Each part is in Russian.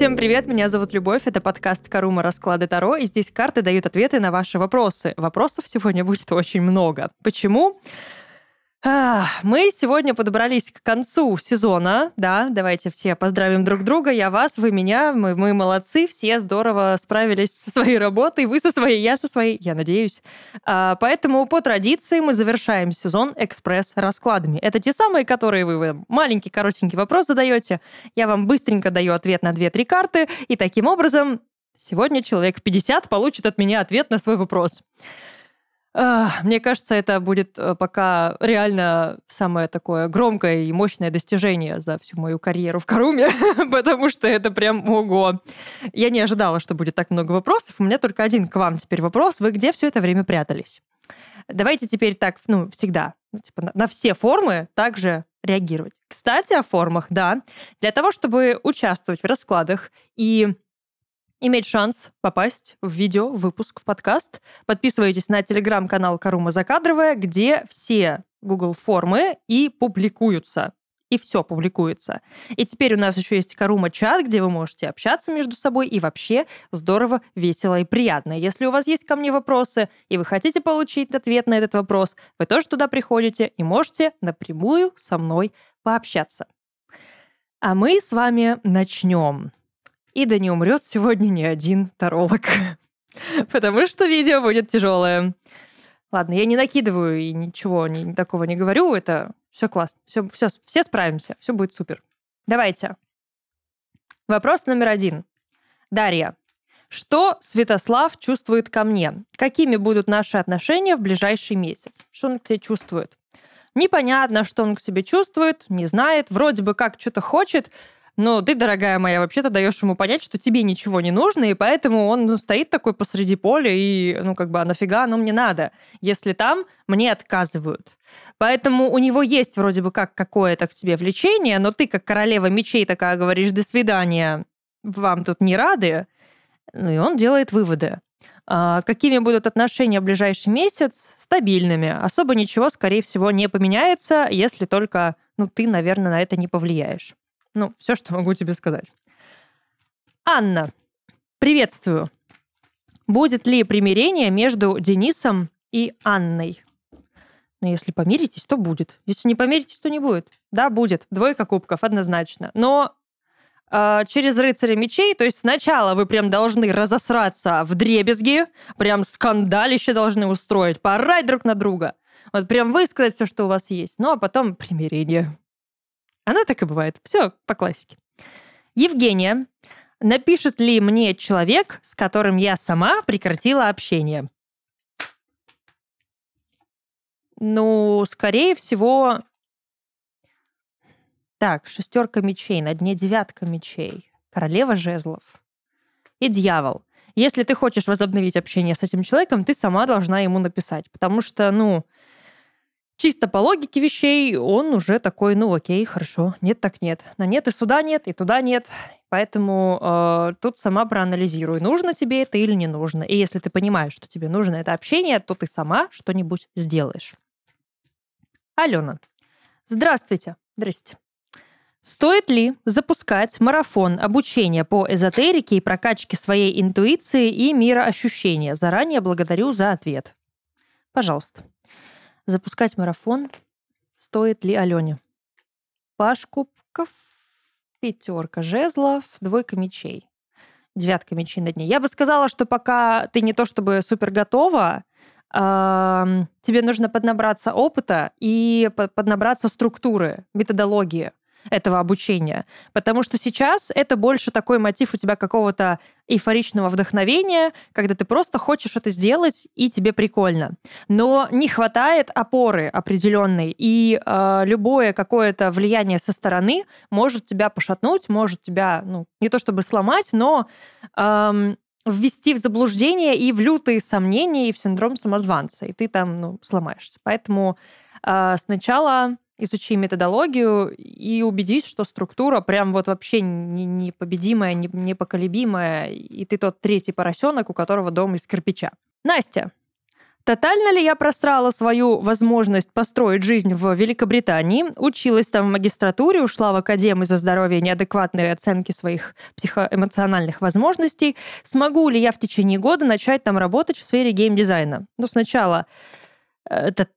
Всем привет, меня зовут Любовь, это подкаст «Карума. Расклады Таро», и здесь карты дают ответы на ваши вопросы. Вопросов сегодня будет очень много. Почему? Мы сегодня подобрались к концу сезона, да, давайте все поздравим друг друга, я вас, вы меня, мы, мы молодцы, все здорово справились со своей работой, вы со своей, я со своей, я надеюсь. А, поэтому по традиции мы завершаем сезон экспресс-раскладами. Это те самые, которые вы маленький коротенький вопрос задаете, я вам быстренько даю ответ на 2-3 карты, и таким образом сегодня человек 50 получит от меня ответ на свой вопрос. Мне кажется, это будет э, пока реально самое такое громкое и мощное достижение за всю мою карьеру в Каруме, потому что это прям ого. Я не ожидала, что будет так много вопросов. У меня только один к вам теперь вопрос. Вы где все это время прятались? Давайте теперь так, ну, всегда, ну, типа на, на все формы также реагировать. Кстати, о формах, да. Для того, чтобы участвовать в раскладах и иметь шанс попасть в видео, выпуск, в подкаст, подписывайтесь на телеграм-канал Карума Закадровая, где все Google формы и публикуются. И все публикуется. И теперь у нас еще есть Карума чат, где вы можете общаться между собой и вообще здорово, весело и приятно. Если у вас есть ко мне вопросы, и вы хотите получить ответ на этот вопрос, вы тоже туда приходите и можете напрямую со мной пообщаться. А мы с вами начнем. И да не умрет сегодня ни один таролог. Потому что видео будет тяжелое. Ладно, я не накидываю и ничего не, такого не говорю. Это все классно. Все, все, все справимся. Все будет супер. Давайте. Вопрос номер один. Дарья. Что Святослав чувствует ко мне? Какими будут наши отношения в ближайший месяц? Что он к тебе чувствует? Непонятно, что он к тебе чувствует, не знает, вроде бы как что-то хочет, но ты, дорогая моя, вообще-то даешь ему понять, что тебе ничего не нужно, и поэтому он ну, стоит такой посреди поля, и, ну, как бы, а нафига оно мне надо, если там мне отказывают. Поэтому у него есть вроде бы как какое-то к тебе влечение, но ты, как королева мечей, такая говоришь, до свидания, вам тут не рады, ну и он делает выводы. А какими будут отношения в ближайший месяц? Стабильными. Особо ничего, скорее всего, не поменяется, если только ну, ты, наверное, на это не повлияешь. Ну, все, что могу тебе сказать. Анна, приветствую. Будет ли примирение между Денисом и Анной? Ну, если помиритесь, то будет. Если не помиритесь, то не будет. Да, будет. Двойка кубков, однозначно. Но э, через рыцаря мечей, то есть сначала вы прям должны разосраться в дребезги, прям скандалище должны устроить, поорать друг на друга. Вот прям высказать все, что у вас есть. Ну, а потом примирение. Она так и бывает. Все по классике. Евгения. Напишет ли мне человек, с которым я сама прекратила общение? Ну, скорее всего... Так, шестерка мечей, на дне девятка мечей. Королева жезлов. И дьявол. Если ты хочешь возобновить общение с этим человеком, ты сама должна ему написать. Потому что, ну, чисто по логике вещей он уже такой, ну окей, хорошо, нет так нет. На нет и сюда нет, и туда нет. Поэтому э, тут сама проанализируй, нужно тебе это или не нужно. И если ты понимаешь, что тебе нужно это общение, то ты сама что-нибудь сделаешь. Алена. Здравствуйте. Здрасте. Стоит ли запускать марафон обучения по эзотерике и прокачке своей интуиции и мироощущения? Заранее благодарю за ответ. Пожалуйста запускать марафон стоит ли Алене? Паш кубков, пятерка жезлов, двойка мечей. Девятка мечей на дне. Я бы сказала, что пока ты не то чтобы супер готова, тебе нужно поднабраться опыта и поднабраться структуры, методологии этого обучения. Потому что сейчас это больше такой мотив у тебя какого-то эйфоричного вдохновения, когда ты просто хочешь это сделать, и тебе прикольно. Но не хватает опоры определенной, и э, любое какое-то влияние со стороны может тебя пошатнуть, может тебя, ну, не то чтобы сломать, но эм, ввести в заблуждение и в лютые сомнения, и в синдром самозванца, и ты там, ну, сломаешься. Поэтому э, сначала изучи методологию и убедись, что структура прям вот вообще непобедимая, непоколебимая, и ты тот третий поросенок, у которого дом из кирпича. Настя, Тотально ли я просрала свою возможность построить жизнь в Великобритании? Училась там в магистратуре, ушла в академию за здоровье неадекватные оценки своих психоэмоциональных возможностей. Смогу ли я в течение года начать там работать в сфере геймдизайна? Ну, сначала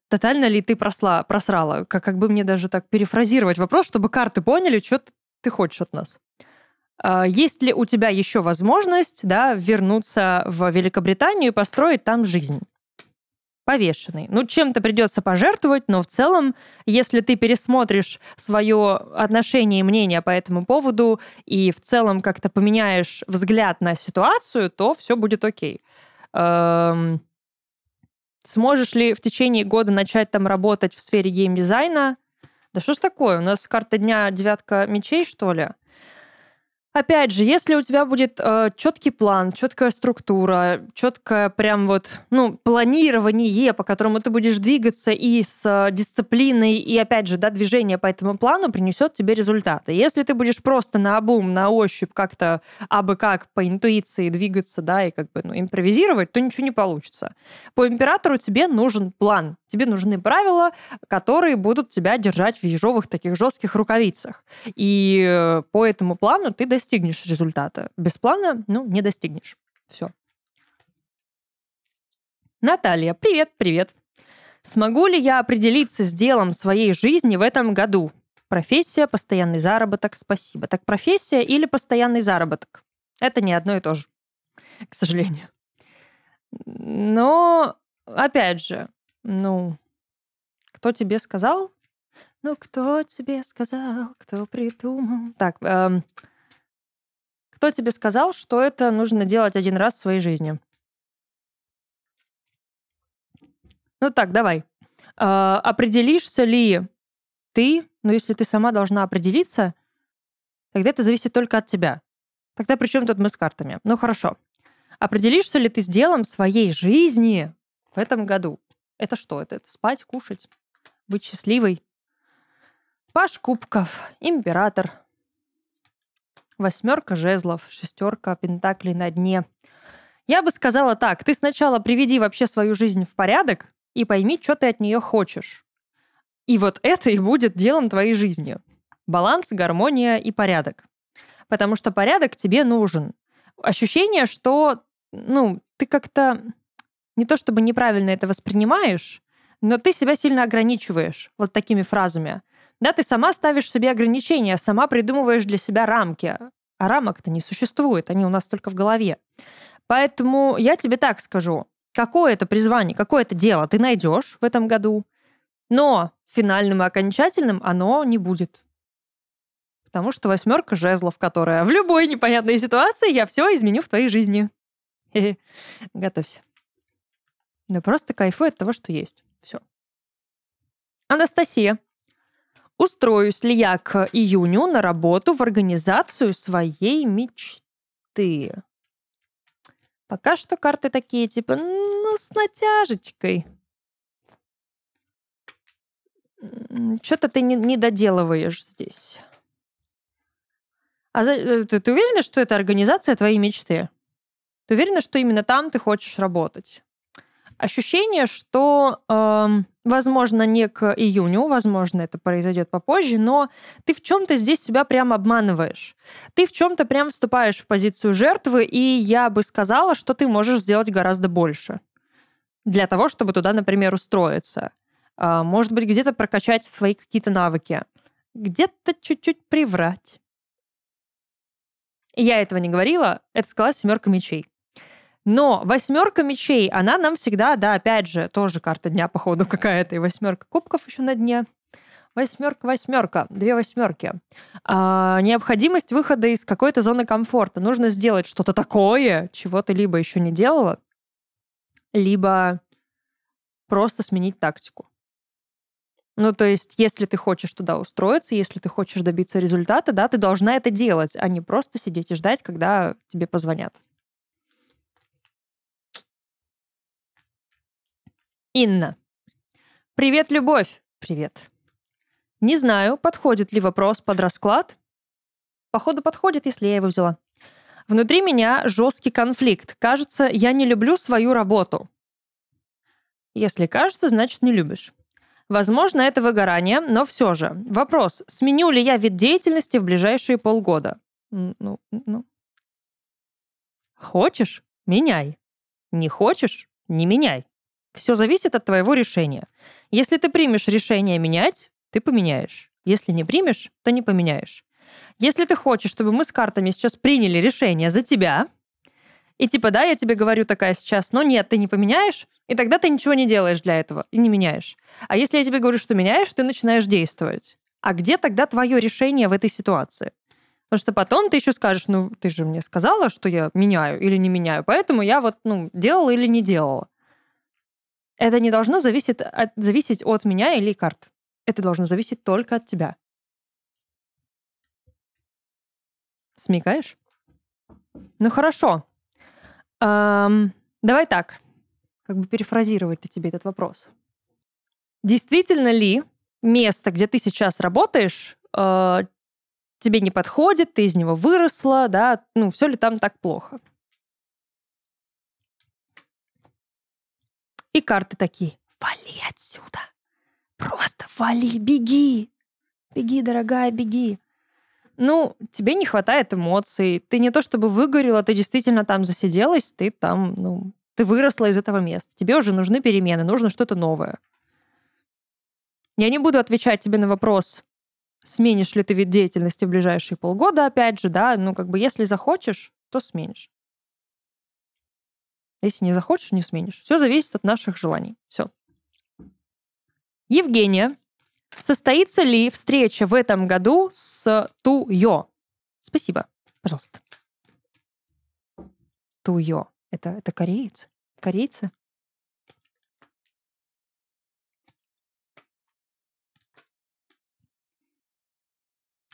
тотально ли ты просла, просрала? Как, как бы мне даже так перефразировать вопрос, чтобы карты поняли, что ты хочешь от нас. А, есть ли у тебя еще возможность да, вернуться в Великобританию и построить там жизнь? повешенный. Ну, чем-то придется пожертвовать, но в целом, если ты пересмотришь свое отношение и мнение по этому поводу и в целом как-то поменяешь взгляд на ситуацию, то все будет окей. Эм... Сможешь ли в течение года начать там работать в сфере геймдизайна? Да что ж такое? У нас карта дня девятка мечей, что ли? Опять же, если у тебя будет э, четкий план, четкая структура, четкое прям вот, ну, планирование, по которому ты будешь двигаться и с э, дисциплиной, и опять же, да, движение по этому плану принесет тебе результаты. Если ты будешь просто на обум, на ощупь как-то абы как по интуиции двигаться, да, и как бы ну, импровизировать, то ничего не получится. По императору тебе нужен план, тебе нужны правила, которые будут тебя держать в ежовых таких жестких рукавицах. И э, по этому плану ты достигнешь достигнешь результата. Без плана, ну, не достигнешь. Все. Наталья, привет, привет. Смогу ли я определиться с делом своей жизни в этом году? Профессия, постоянный заработок, спасибо. Так профессия или постоянный заработок? Это не одно и то же, к сожалению. Но, опять же, ну, кто тебе сказал? Ну, кто тебе сказал, кто придумал? Так, эм, кто тебе сказал, что это нужно делать один раз в своей жизни? Ну так, давай. А, определишься ли ты, ну если ты сама должна определиться, тогда это зависит только от тебя. Тогда при чем тут мы с картами? Ну хорошо. Определишься ли ты с делом своей жизни в этом году? Это что? Это, это спать, кушать, быть счастливой? Паш Кубков, император, Восьмерка жезлов, шестерка пентаклей на дне. Я бы сказала так, ты сначала приведи вообще свою жизнь в порядок и пойми, что ты от нее хочешь. И вот это и будет делом твоей жизни. Баланс, гармония и порядок. Потому что порядок тебе нужен. Ощущение, что ну, ты как-то не то чтобы неправильно это воспринимаешь, но ты себя сильно ограничиваешь вот такими фразами. Да, ты сама ставишь себе ограничения, сама придумываешь для себя рамки. А рамок-то не существует, они у нас только в голове. Поэтому я тебе так скажу. Какое это призвание, какое это дело ты найдешь в этом году, но финальным и окончательным оно не будет. Потому что восьмерка жезлов, которая в любой непонятной ситуации я все изменю в твоей жизни. Готовься. Да просто кайфуй от того, что есть. Все. Анастасия. Устроюсь ли я к июню на работу в организацию своей мечты? Пока что карты такие, типа, ну, с натяжечкой. Что-то ты не, не доделываешь здесь. А за, э, ты, ты уверена, что это организация твоей мечты? Ты уверена, что именно там ты хочешь работать? Ощущение, что, э, возможно, не к июню, возможно, это произойдет попозже, но ты в чем-то здесь себя прям обманываешь. Ты в чем-то прям вступаешь в позицию жертвы, и я бы сказала, что ты можешь сделать гораздо больше для того, чтобы туда, например, устроиться. Э, может быть, где-то прокачать свои какие-то навыки, где-то чуть-чуть приврать. Я этого не говорила, это сказала семерка мечей. Но восьмерка мечей, она нам всегда, да, опять же, тоже карта дня, походу, какая-то, и восьмерка кубков еще на дне. Восьмерка, восьмерка, две восьмерки. А, необходимость выхода из какой-то зоны комфорта. Нужно сделать что-то такое, чего ты либо еще не делала, либо просто сменить тактику. Ну, то есть, если ты хочешь туда устроиться, если ты хочешь добиться результата, да, ты должна это делать, а не просто сидеть и ждать, когда тебе позвонят. Инна. Привет, любовь. Привет. Не знаю, подходит ли вопрос под расклад. Походу, подходит, если я его взяла. Внутри меня жесткий конфликт. Кажется, я не люблю свою работу. Если кажется, значит не любишь. Возможно, это выгорание, но все же. Вопрос, сменю ли я вид деятельности в ближайшие полгода? Ну, ну. Хочешь? Меняй. Не хочешь? Не меняй. Все зависит от твоего решения. Если ты примешь решение менять, ты поменяешь. Если не примешь, то не поменяешь. Если ты хочешь, чтобы мы с картами сейчас приняли решение за тебя, и типа, да, я тебе говорю такая сейчас, но нет, ты не поменяешь, и тогда ты ничего не делаешь для этого и не меняешь. А если я тебе говорю, что меняешь, ты начинаешь действовать. А где тогда твое решение в этой ситуации? Потому что потом ты еще скажешь, ну, ты же мне сказала, что я меняю или не меняю, поэтому я вот, ну, делала или не делала. Это не должно зависеть от, зависеть от меня или карт. Это должно зависеть только от тебя. Смекаешь? Ну хорошо. Эм, давай так. Как бы перефразировать тебе этот вопрос. Действительно ли место, где ты сейчас работаешь, э, тебе не подходит, ты из него выросла, да? Ну, все ли там так плохо? И карты такие. Вали отсюда. Просто вали, беги. Беги, дорогая, беги. Ну, тебе не хватает эмоций. Ты не то чтобы выгорела, ты действительно там засиделась, ты там, ну, ты выросла из этого места. Тебе уже нужны перемены, нужно что-то новое. Я не буду отвечать тебе на вопрос, сменишь ли ты вид деятельности в ближайшие полгода, опять же, да, ну, как бы, если захочешь, то сменишь. Если не захочешь, не сменишь. Все зависит от наших желаний. Все. Евгения Состоится ли встреча в этом году с Туйо? Спасибо. Пожалуйста. Туйо. Это, это кореец? Корейцы?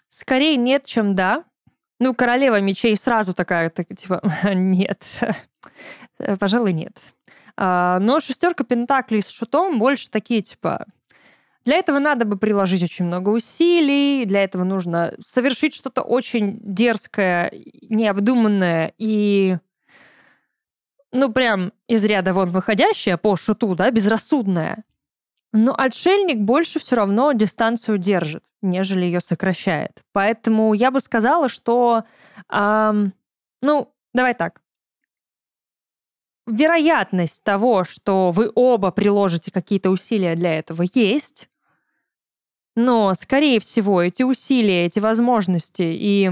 Скорее нет, чем да. Ну, королева мечей сразу такая, так, типа, нет. Пожалуй, нет. А, но шестерка пентаклей с шутом больше такие, типа, для этого надо бы приложить очень много усилий, для этого нужно совершить что-то очень дерзкое, необдуманное и ну, прям из ряда вон выходящее по шуту, да, безрассудное. Но отшельник больше все равно дистанцию держит, нежели ее сокращает. Поэтому я бы сказала, что, эм, ну, давай так. Вероятность того, что вы оба приложите какие-то усилия для этого, есть. Но, скорее всего, эти усилия, эти возможности и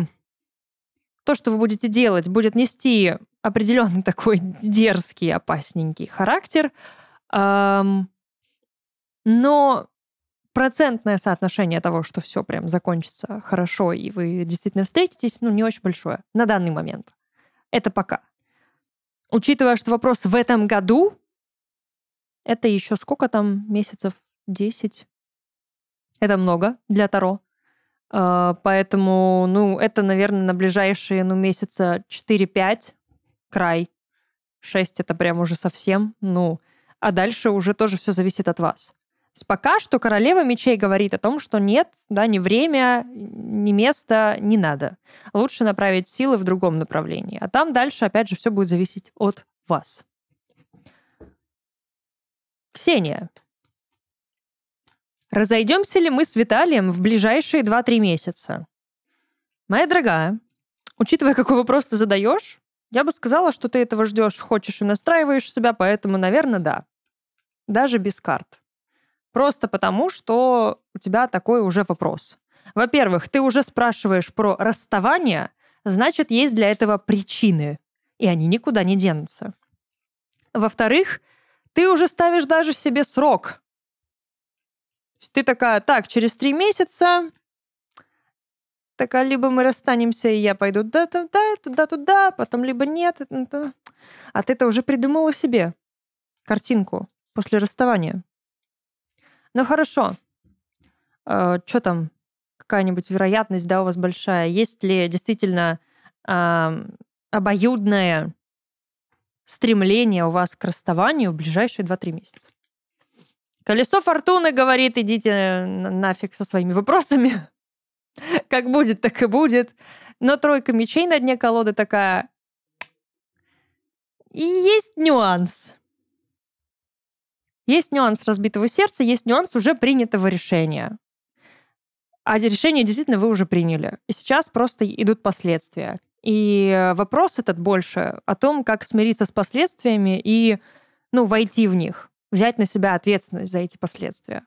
то, что вы будете делать, будет нести определенный такой дерзкий, опасненький характер. Эм, но процентное соотношение того, что все прям закончится хорошо, и вы действительно встретитесь, ну, не очень большое на данный момент. Это пока. Учитывая, что вопрос в этом году, это еще сколько там месяцев? 10? Это много для Таро. А, поэтому, ну, это, наверное, на ближайшие, ну, месяца 4-5 край. 6 это прям уже совсем, ну, а дальше уже тоже все зависит от вас. Пока что королева мечей говорит о том, что нет, да, ни время, ни место не надо. Лучше направить силы в другом направлении. А там дальше, опять же, все будет зависеть от вас. Ксения, Разойдемся ли мы с Виталием в ближайшие 2-3 месяца? Моя дорогая, учитывая, какой вопрос ты задаешь, я бы сказала, что ты этого ждешь, хочешь и настраиваешь себя, поэтому, наверное, да. Даже без карт. Просто потому, что у тебя такой уже вопрос. Во-первых, ты уже спрашиваешь про расставание, значит, есть для этого причины, и они никуда не денутся. Во-вторых, ты уже ставишь даже себе срок, ты такая, так, через три месяца такая, либо мы расстанемся, и я пойду да-туда, туда-туда, потом либо нет. А ты-то уже придумала себе картинку после расставания. Ну хорошо. Э, что там? Какая-нибудь вероятность, да, у вас большая? Есть ли действительно э, обоюдное стремление у вас к расставанию в ближайшие 2-3 месяца? Колесо фортуны говорит, идите нафиг со своими вопросами. Как будет, так и будет. Но тройка мечей на дне колоды такая. Есть нюанс. Есть нюанс разбитого сердца, есть нюанс уже принятого решения. А решение действительно вы уже приняли. И сейчас просто идут последствия. И вопрос этот больше о том, как смириться с последствиями и ну, войти в них, взять на себя ответственность за эти последствия.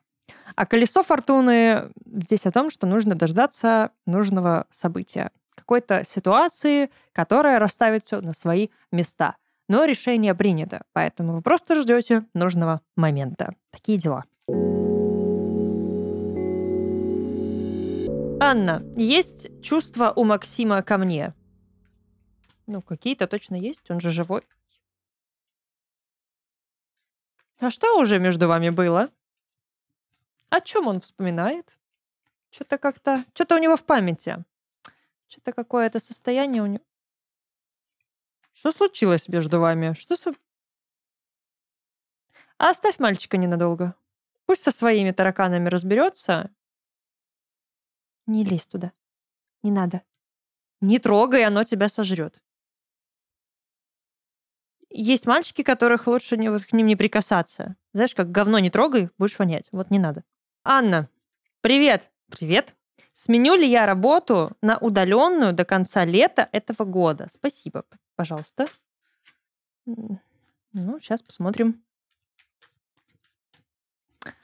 А колесо фортуны здесь о том, что нужно дождаться нужного события, какой-то ситуации, которая расставит все на свои места. Но решение принято, поэтому вы просто ждете нужного момента. Такие дела. Анна, есть чувства у Максима ко мне? Ну, какие-то точно есть, он же живой. А что уже между вами было? О чем он вспоминает? Что-то как-то... Что-то у него в памяти. Что-то какое-то состояние у него... Что случилось между вами? Что с... А оставь мальчика ненадолго. Пусть со своими тараканами разберется. Не лезь туда. Не надо. Не трогай, оно тебя сожрет. Есть мальчики, которых лучше не, вот, к ним не прикасаться. Знаешь, как говно не трогай, будешь вонять. Вот не надо. Анна, привет. Привет. Сменю ли я работу на удаленную до конца лета этого года? Спасибо, пожалуйста. Ну, сейчас посмотрим.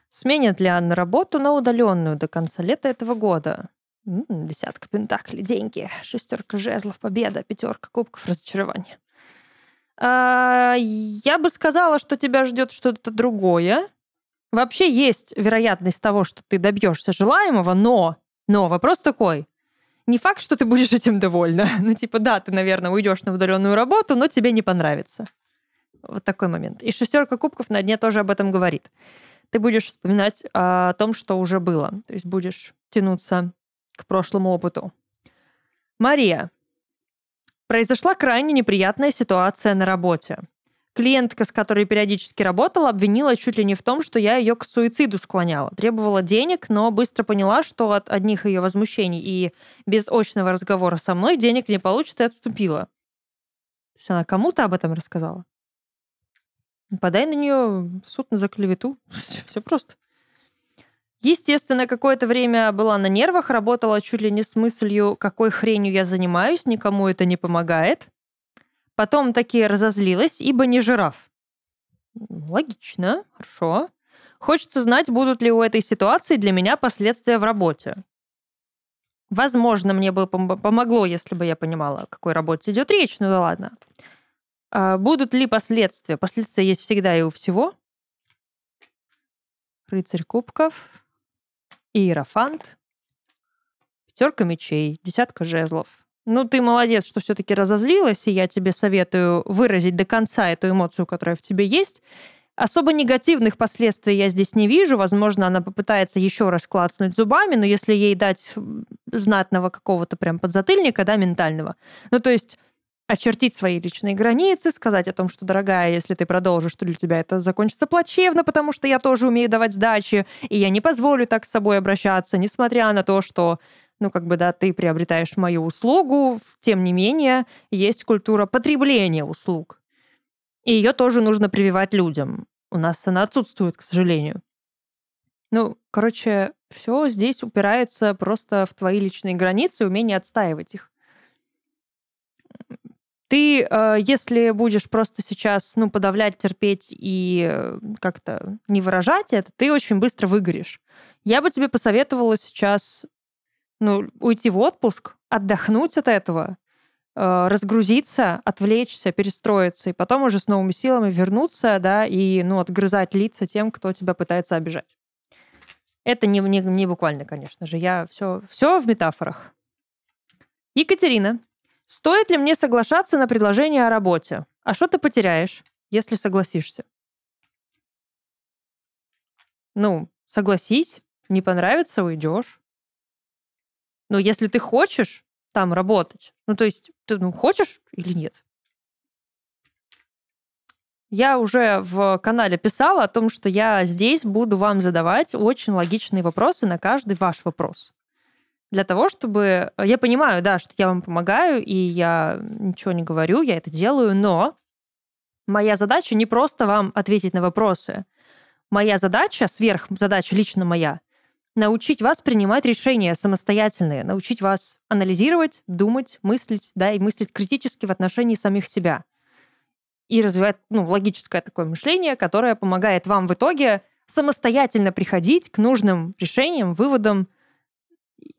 Сменят ли Анна работу на удаленную до конца лета этого года? Десятка пентаклей, деньги, шестерка жезлов, победа, пятерка кубков, разочарование. А, я бы сказала, что тебя ждет что-то другое. Вообще есть вероятность того, что ты добьешься желаемого, но, но вопрос такой. Не факт, что ты будешь этим довольна. Ну, типа, да, ты, наверное, уйдешь на удаленную работу, но тебе не понравится. Вот такой момент. И шестерка кубков на дне тоже об этом говорит. Ты будешь вспоминать о том, что уже было. То есть будешь тянуться к прошлому опыту. Мария, Произошла крайне неприятная ситуация на работе. Клиентка, с которой периодически работала, обвинила чуть ли не в том, что я ее к суициду склоняла. Требовала денег, но быстро поняла, что от одних ее возмущений и без очного разговора со мной денег не получит и отступила. То есть она кому-то об этом рассказала. Подай на нее суд за клевету. Все просто. Естественно, какое-то время была на нервах, работала чуть ли не с мыслью, какой хренью я занимаюсь, никому это не помогает. Потом таки разозлилась, ибо не жираф. Логично, хорошо. Хочется знать, будут ли у этой ситуации для меня последствия в работе. Возможно, мне бы помогло, если бы я понимала, о какой работе идет речь, ну да ладно. А будут ли последствия? Последствия есть всегда и у всего. Рыцарь кубков. Иерофант, пятерка мечей, десятка жезлов. Ну, ты молодец, что все-таки разозлилась, и я тебе советую выразить до конца эту эмоцию, которая в тебе есть. Особо негативных последствий я здесь не вижу. Возможно, она попытается еще раз клацнуть зубами, но если ей дать знатного какого-то прям подзатыльника, да, ментального. Ну, то есть очертить свои личные границы, сказать о том, что, дорогая, если ты продолжишь, то для тебя это закончится плачевно, потому что я тоже умею давать сдачи, и я не позволю так с собой обращаться, несмотря на то, что ну, как бы, да, ты приобретаешь мою услугу, тем не менее, есть культура потребления услуг. И ее тоже нужно прививать людям. У нас она отсутствует, к сожалению. Ну, короче, все здесь упирается просто в твои личные границы, умение отстаивать их. Ты, э, если будешь просто сейчас, ну, подавлять, терпеть и э, как-то не выражать это, ты очень быстро выгоришь. Я бы тебе посоветовала сейчас, ну, уйти в отпуск, отдохнуть от этого, э, разгрузиться, отвлечься, перестроиться, и потом уже с новыми силами вернуться, да, и, ну, отгрызать лица тем, кто тебя пытается обижать. Это не, не, не буквально, конечно же. Я все, все в метафорах. Екатерина, Стоит ли мне соглашаться на предложение о работе? А что ты потеряешь, если согласишься? Ну, согласись, не понравится, уйдешь. Но если ты хочешь там работать, ну, то есть ты ну, хочешь или нет? Я уже в канале писала о том, что я здесь буду вам задавать очень логичные вопросы на каждый ваш вопрос для того, чтобы... Э, я понимаю, да, что я вам помогаю, и я ничего не говорю, я это делаю, но моя задача не просто вам ответить на вопросы. моя задача, сверхзадача лично моя, научить вас принимать решения самостоятельные, научить вас анализировать, думать, мыслить, да, и мыслить критически в отношении самих себя. И развивать, ну, логическое такое мышление, которое помогает вам в итоге самостоятельно приходить к нужным решениям, выводам,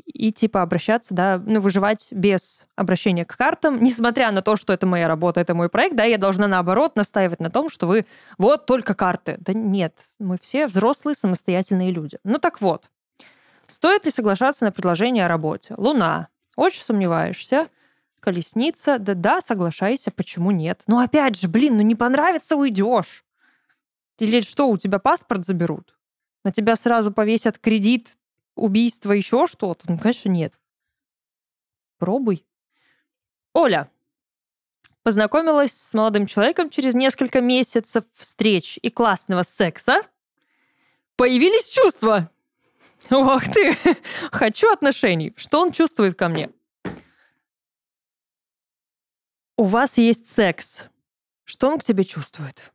и типа обращаться, да, ну, выживать без обращения к картам, несмотря на то, что это моя работа, это мой проект, да, я должна наоборот настаивать на том, что вы вот только карты. Да нет, мы все взрослые самостоятельные люди. Ну так вот, стоит ли соглашаться на предложение о работе? Луна. Очень сомневаешься. Колесница. Да-да, соглашайся, почему нет? Ну опять же, блин, ну не понравится, уйдешь. Или что, у тебя паспорт заберут? На тебя сразу повесят кредит убийство, еще что-то? Ну, конечно, нет. Пробуй. Оля. Познакомилась с молодым человеком через несколько месяцев встреч и классного секса. Появились чувства. Ох ты! Хочу отношений. Что он чувствует ко мне? У вас есть секс. Что он к тебе чувствует?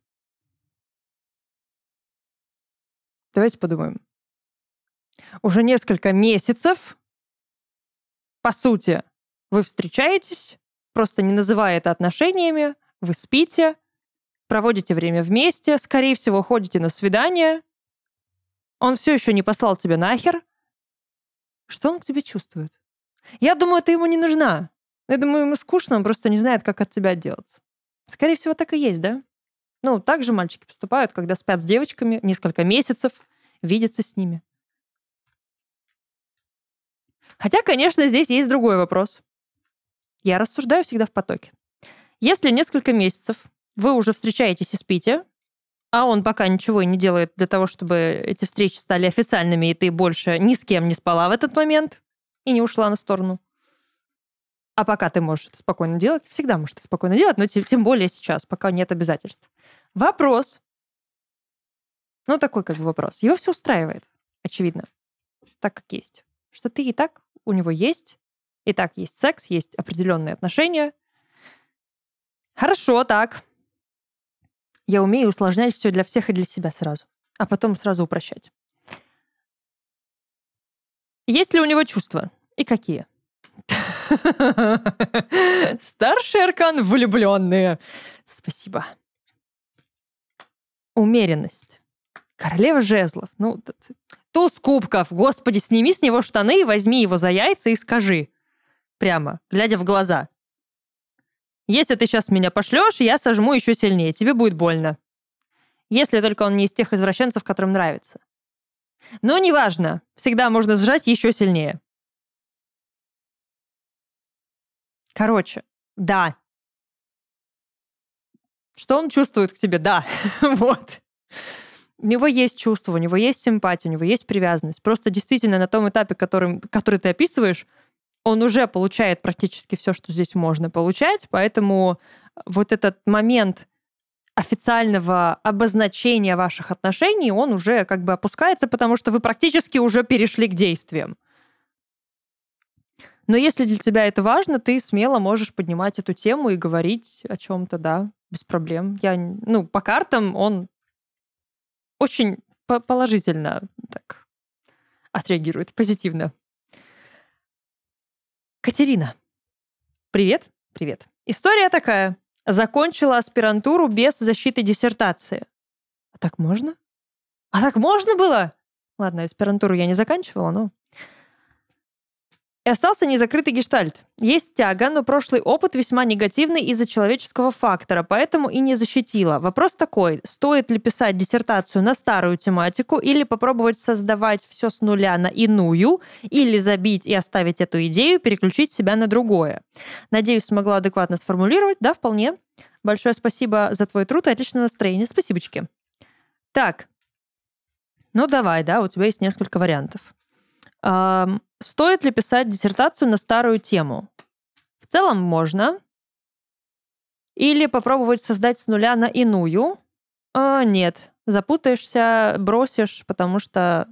Давайте подумаем уже несколько месяцев, по сути, вы встречаетесь, просто не называя это отношениями, вы спите, проводите время вместе, скорее всего, ходите на свидание, он все еще не послал тебя нахер. Что он к тебе чувствует? Я думаю, ты ему не нужна. Я думаю, ему скучно, он просто не знает, как от тебя отделаться. Скорее всего, так и есть, да? Ну, так же мальчики поступают, когда спят с девочками несколько месяцев, видятся с ними. Хотя, конечно, здесь есть другой вопрос. Я рассуждаю всегда в потоке. Если несколько месяцев вы уже встречаетесь и спите, а он пока ничего и не делает для того, чтобы эти встречи стали официальными, и ты больше ни с кем не спала в этот момент и не ушла на сторону. А пока ты можешь это спокойно делать, всегда можешь это спокойно делать, но тем более сейчас, пока нет обязательств. Вопрос. Ну, такой как бы вопрос. Его все устраивает, очевидно, так как есть. Что ты и так у него есть. И так, есть секс, есть определенные отношения. Хорошо, так. Я умею усложнять все для всех и для себя сразу, а потом сразу упрощать. Есть ли у него чувства? И какие? Старший аркан влюбленные. Спасибо. Умеренность. Королева жезлов. Ну, Туз кубков. Господи, сними с него штаны возьми его за яйца и скажи. Прямо, глядя в глаза. Если ты сейчас меня пошлешь, я сожму еще сильнее. Тебе будет больно. Если только он не из тех извращенцев, которым нравится. Но неважно. Всегда можно сжать еще сильнее. Короче, да. Что он чувствует к тебе? Да. вот у него есть чувство, у него есть симпатия, у него есть привязанность. Просто действительно на том этапе, который, который ты описываешь, он уже получает практически все, что здесь можно получать, поэтому вот этот момент официального обозначения ваших отношений, он уже как бы опускается, потому что вы практически уже перешли к действиям. Но если для тебя это важно, ты смело можешь поднимать эту тему и говорить о чем-то, да, без проблем. Я, ну, по картам он очень положительно так отреагирует, позитивно. Катерина. Привет. Привет. История такая. Закончила аспирантуру без защиты диссертации. А так можно? А так можно было? Ладно, аспирантуру я не заканчивала, но и остался незакрытый гештальт. Есть тяга, но прошлый опыт весьма негативный из-за человеческого фактора, поэтому и не защитила. Вопрос такой, стоит ли писать диссертацию на старую тематику или попробовать создавать все с нуля на иную, или забить и оставить эту идею, переключить себя на другое. Надеюсь, смогла адекватно сформулировать. Да, вполне. Большое спасибо за твой труд и отличное настроение. Спасибочки. Так, ну давай, да, у тебя есть несколько вариантов. Стоит ли писать диссертацию на старую тему? В целом можно. Или попробовать создать с нуля на иную? А, нет, запутаешься, бросишь, потому что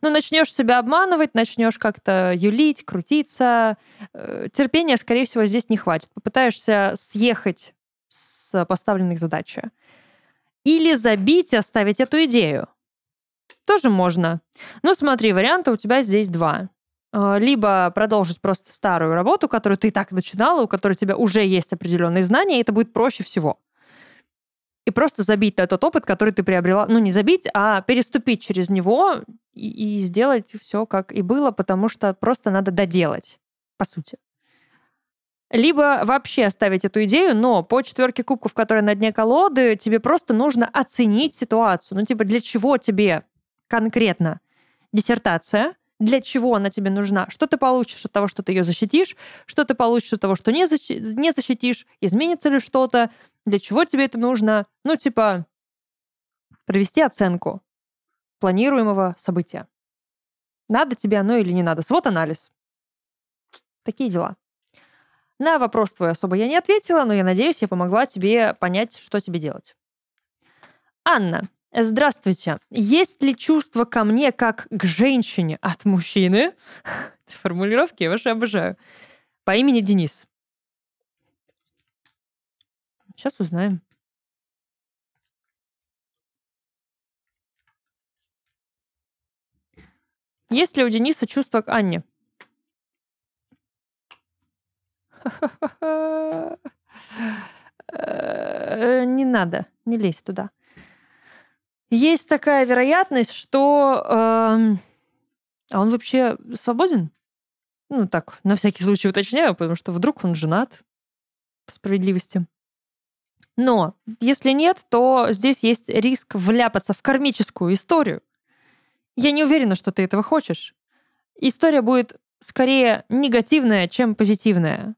ну, начнешь себя обманывать, начнешь как-то юлить, крутиться. Э, терпения, скорее всего, здесь не хватит. Попытаешься съехать с поставленных задач. Или забить и оставить эту идею. Тоже можно. Ну, смотри, варианта у тебя здесь два. А, либо продолжить просто старую работу, которую ты так начинала, у которой у тебя уже есть определенные знания, и это будет проще всего. И просто забить на тот опыт, который ты приобрела. Ну, не забить, а переступить через него и, и сделать все, как и было, потому что просто надо доделать, по сути. Либо вообще оставить эту идею, но по четверке кубков, которая на дне колоды, тебе просто нужно оценить ситуацию. Ну, типа, для чего тебе конкретно диссертация, для чего она тебе нужна, что ты получишь от того, что ты ее защитишь, что ты получишь от того, что не, защи- не защитишь, изменится ли что-то, для чего тебе это нужно. Ну, типа, провести оценку планируемого события. Надо тебе оно или не надо. Свод анализ. Такие дела. На вопрос твой особо я не ответила, но я надеюсь, я помогла тебе понять, что тебе делать. Анна, здравствуйте. Есть ли чувство ко мне как к женщине от мужчины? Формулировки я ваши обожаю. По имени Денис. Сейчас узнаем. Есть ли у Дениса чувство к Анне? Э, не надо, не лезь туда. Есть такая вероятность, что... Эм, а он вообще свободен? Ну, так, на всякий случай уточняю, потому что вдруг он женат, по справедливости. Но если нет, то здесь есть риск вляпаться в кармическую историю. Я не уверена, что ты этого хочешь. История будет скорее негативная, чем позитивная.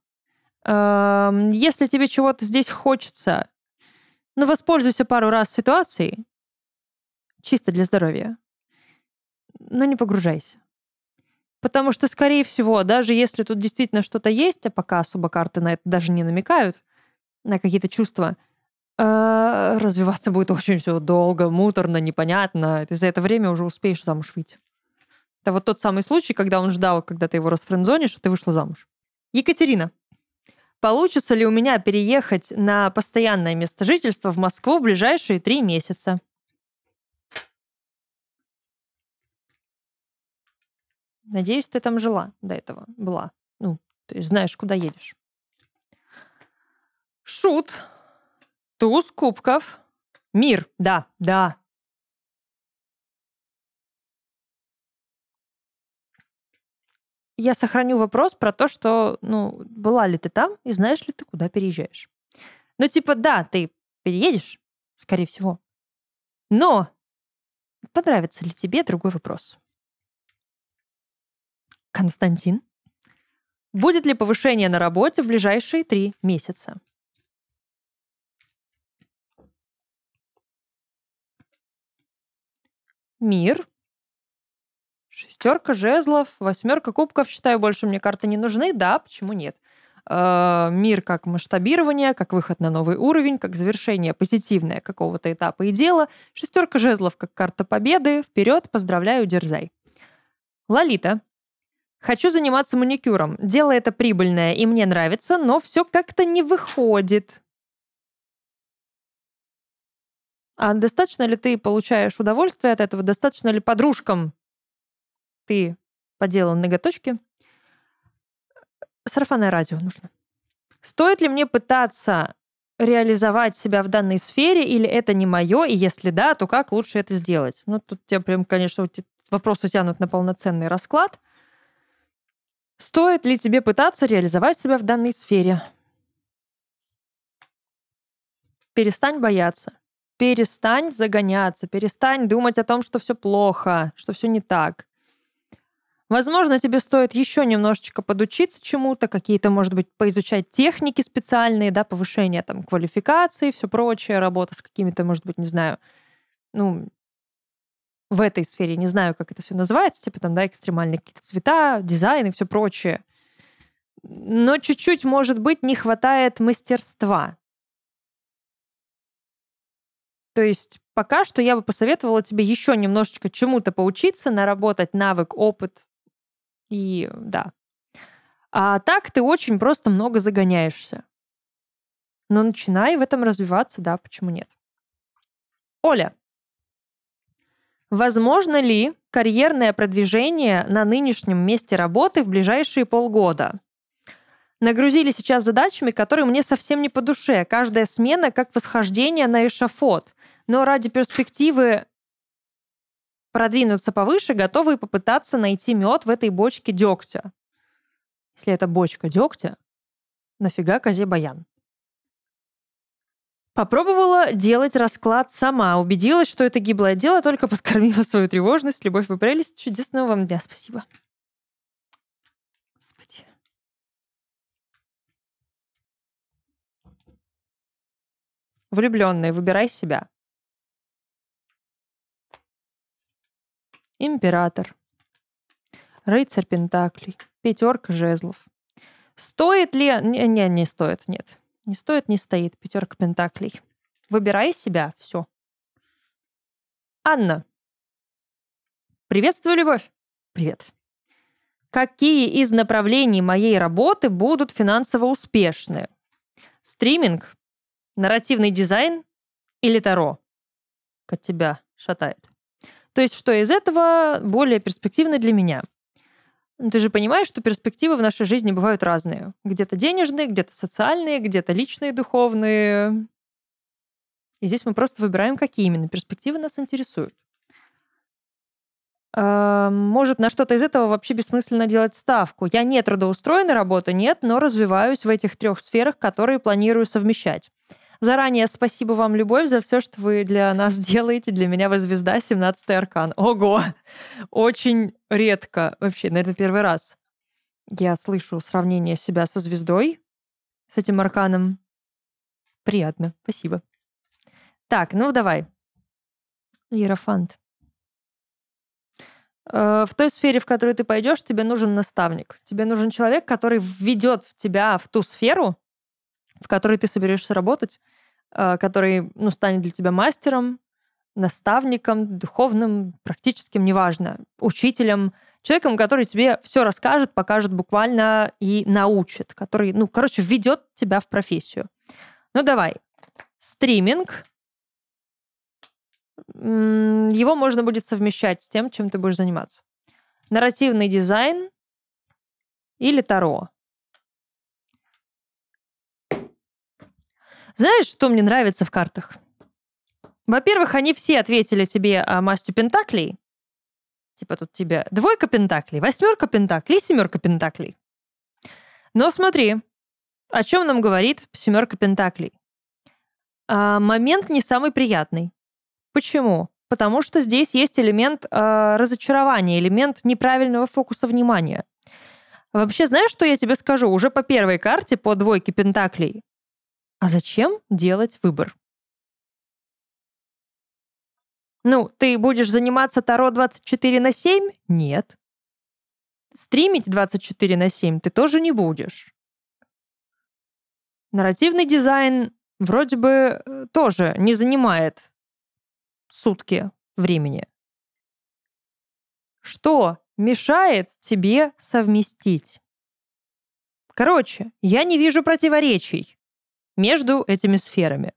Если тебе чего-то здесь хочется, ну, воспользуйся пару раз ситуацией, чисто для здоровья, но не погружайся. Потому что, скорее всего, даже если тут действительно что-то есть, а пока особо карты на это даже не намекают, на какие-то чувства, э, развиваться будет очень все долго, муторно, непонятно. Ты за это время уже успеешь замуж выйти. Это вот тот самый случай, когда он ждал, когда ты его расфрендзонишь, а ты вышла замуж. Екатерина. Получится ли у меня переехать на постоянное место жительства в Москву в ближайшие три месяца? Надеюсь, ты там жила до этого. Была. Ну, есть знаешь, куда едешь. Шут. Туз кубков. Мир. Да, да, я сохраню вопрос про то, что, ну, была ли ты там и знаешь ли ты, куда переезжаешь. Ну, типа, да, ты переедешь, скорее всего. Но понравится ли тебе другой вопрос? Константин, будет ли повышение на работе в ближайшие три месяца? Мир, Шестерка жезлов, восьмерка кубков. Считаю, больше мне карты не нужны. Да, почему нет? Э, мир как масштабирование, как выход на новый уровень, как завершение позитивное какого-то этапа и дела. Шестерка жезлов как карта победы. Вперед, поздравляю, дерзай. Лолита. Хочу заниматься маникюром. Дело это прибыльное и мне нравится, но все как-то не выходит. А достаточно ли ты получаешь удовольствие от этого? Достаточно ли подружкам ты поделал ноготочки. Сарафанное радио нужно. Стоит ли мне пытаться реализовать себя в данной сфере, или это не мое, и если да, то как лучше это сделать? Ну, тут тебе прям, конечно, вопросы тянут на полноценный расклад. Стоит ли тебе пытаться реализовать себя в данной сфере? Перестань бояться. Перестань загоняться. Перестань думать о том, что все плохо, что все не так. Возможно, тебе стоит еще немножечко подучиться чему-то, какие-то, может быть, поизучать техники специальные, да, повышение там квалификации, все прочее, работа с какими-то, может быть, не знаю, ну, в этой сфере, не знаю, как это все называется, типа там, да, экстремальные какие-то цвета, дизайн и все прочее. Но чуть-чуть, может быть, не хватает мастерства. То есть пока что я бы посоветовала тебе еще немножечко чему-то поучиться, наработать навык, опыт и да. А так ты очень просто много загоняешься. Но начинай в этом развиваться, да, почему нет. Оля, Возможно ли карьерное продвижение на нынешнем месте работы в ближайшие полгода? Нагрузили сейчас задачами, которые мне совсем не по душе. Каждая смена как восхождение на эшафот. Но ради перспективы продвинуться повыше, готовы попытаться найти мед в этой бочке дегтя. Если это бочка дегтя, нафига козе баян? Попробовала делать расклад сама. Убедилась, что это гиблое дело, только подкормила свою тревожность. Любовь, вы прелесть. Чудесного вам дня. Спасибо. Господи. Влюбленные, выбирай себя. Император. Рыцарь Пентаклей. Пятерка жезлов. Стоит ли... Не, не, не стоит, нет. Не стоит, не стоит. Пятерка Пентаклей. Выбирай себя. Все. Анна. Приветствую, Любовь. Привет. Какие из направлений моей работы будут финансово успешны? Стриминг, нарративный дизайн или Таро? Как тебя шатает. То есть, что из этого более перспективно для меня? Ну, ты же понимаешь, что перспективы в нашей жизни бывают разные. Где-то денежные, где-то социальные, где-то личные, духовные. И здесь мы просто выбираем, какие именно перспективы нас интересуют. А, может, на что-то из этого вообще бессмысленно делать ставку. Я не трудоустроена, работа нет, но развиваюсь в этих трех сферах, которые планирую совмещать. Заранее спасибо вам, Любовь, за все, что вы для нас делаете. Для меня вы звезда, 17-й аркан. Ого! Очень редко, вообще, на это первый раз. Я слышу сравнение себя со звездой, с этим арканом. Приятно, спасибо. Так, ну давай. Иерофант. Э, в той сфере, в которую ты пойдешь, тебе нужен наставник. Тебе нужен человек, который введет тебя в ту сферу, в которой ты соберешься работать, э, который ну, станет для тебя мастером, наставником, духовным, практическим, неважно, учителем, человеком, который тебе все расскажет, покажет буквально и научит, который, ну, короче, введет тебя в профессию. Ну, давай. Стриминг. Его можно будет совмещать с тем, чем ты будешь заниматься. Нарративный дизайн или Таро. Знаешь, что мне нравится в картах? Во-первых, они все ответили тебе о мастью пентаклей. Типа тут тебе двойка пентаклей, восьмерка пентаклей, семерка пентаклей. Но смотри, о чем нам говорит семерка пентаклей? А, момент не самый приятный. Почему? Потому что здесь есть элемент э, разочарования, элемент неправильного фокуса внимания. Вообще, знаешь, что я тебе скажу? Уже по первой карте, по двойке пентаклей, а зачем делать выбор? Ну, ты будешь заниматься Таро 24 на 7? Нет. Стримить 24 на 7 ты тоже не будешь. Нарративный дизайн вроде бы э, тоже не занимает сутки времени. Что мешает тебе совместить? Короче, я не вижу противоречий между этими сферами.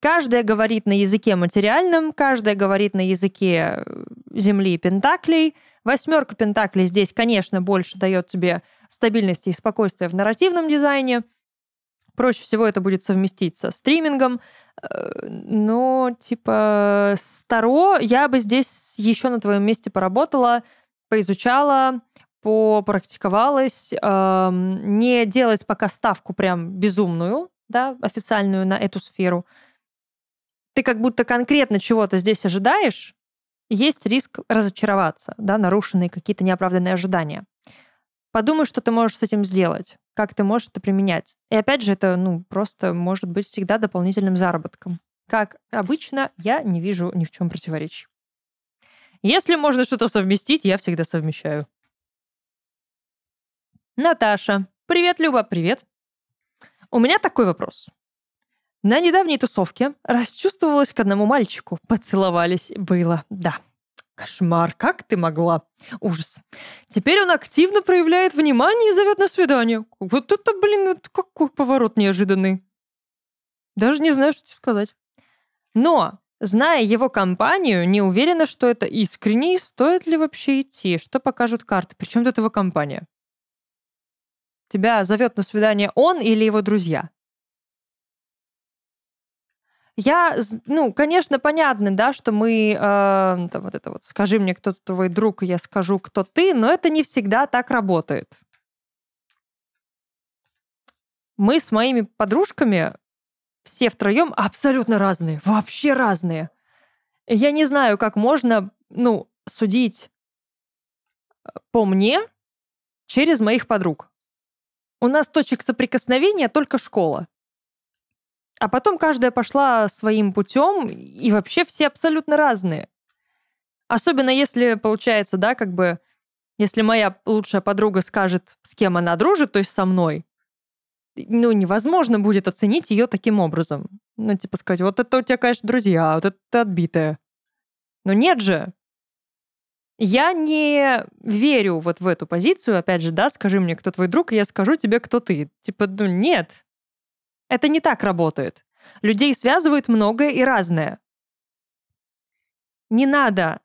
Каждая говорит на языке материальном, каждая говорит на языке э, Земли и Пентаклей. Восьмерка Пентаклей здесь, конечно, больше дает тебе стабильности и спокойствия в нарративном дизайне. Проще всего это будет совместить со стримингом. Э, но, типа, старо я бы здесь еще на твоем месте поработала, поизучала, попрактиковалась, эм, не делать пока ставку прям безумную, да, официальную на эту сферу, ты как будто конкретно чего-то здесь ожидаешь, есть риск разочароваться, да, нарушенные какие-то неоправданные ожидания. Подумай, что ты можешь с этим сделать, как ты можешь это применять. И опять же, это, ну, просто может быть всегда дополнительным заработком. Как обычно, я не вижу ни в чем противоречий. Если можно что-то совместить, я всегда совмещаю. Наташа. Привет, Люба. Привет. У меня такой вопрос. На недавней тусовке расчувствовалась к одному мальчику. Поцеловались. Было. Да. Кошмар, как ты могла? Ужас. Теперь он активно проявляет внимание и зовет на свидание. Вот это, блин, вот какой поворот неожиданный. Даже не знаю, что тебе сказать. Но Зная его компанию, не уверена, что это искренне и стоит ли вообще идти. Что покажут карты? Причем тут его компания? Тебя зовет на свидание он или его друзья? Я, ну, конечно, понятно, да, что мы, э, там, вот это вот, скажи мне, кто твой друг, я скажу, кто ты, но это не всегда так работает. Мы с моими подружками все втроем абсолютно разные, вообще разные. Я не знаю, как можно, ну, судить э, по мне через моих подруг. У нас точек соприкосновения только школа. А потом каждая пошла своим путем, и вообще все абсолютно разные. Особенно если получается, да, как бы, если моя лучшая подруга скажет, с кем она дружит, то есть со мной, ну, невозможно будет оценить ее таким образом. Ну, типа сказать, вот это у тебя, конечно, друзья, вот это отбитая. Но нет же. Я не верю вот в эту позицию, опять же, да, скажи мне, кто твой друг, и я скажу тебе, кто ты. Типа, ну, нет. Это не так работает. Людей связывает многое и разное. Не надо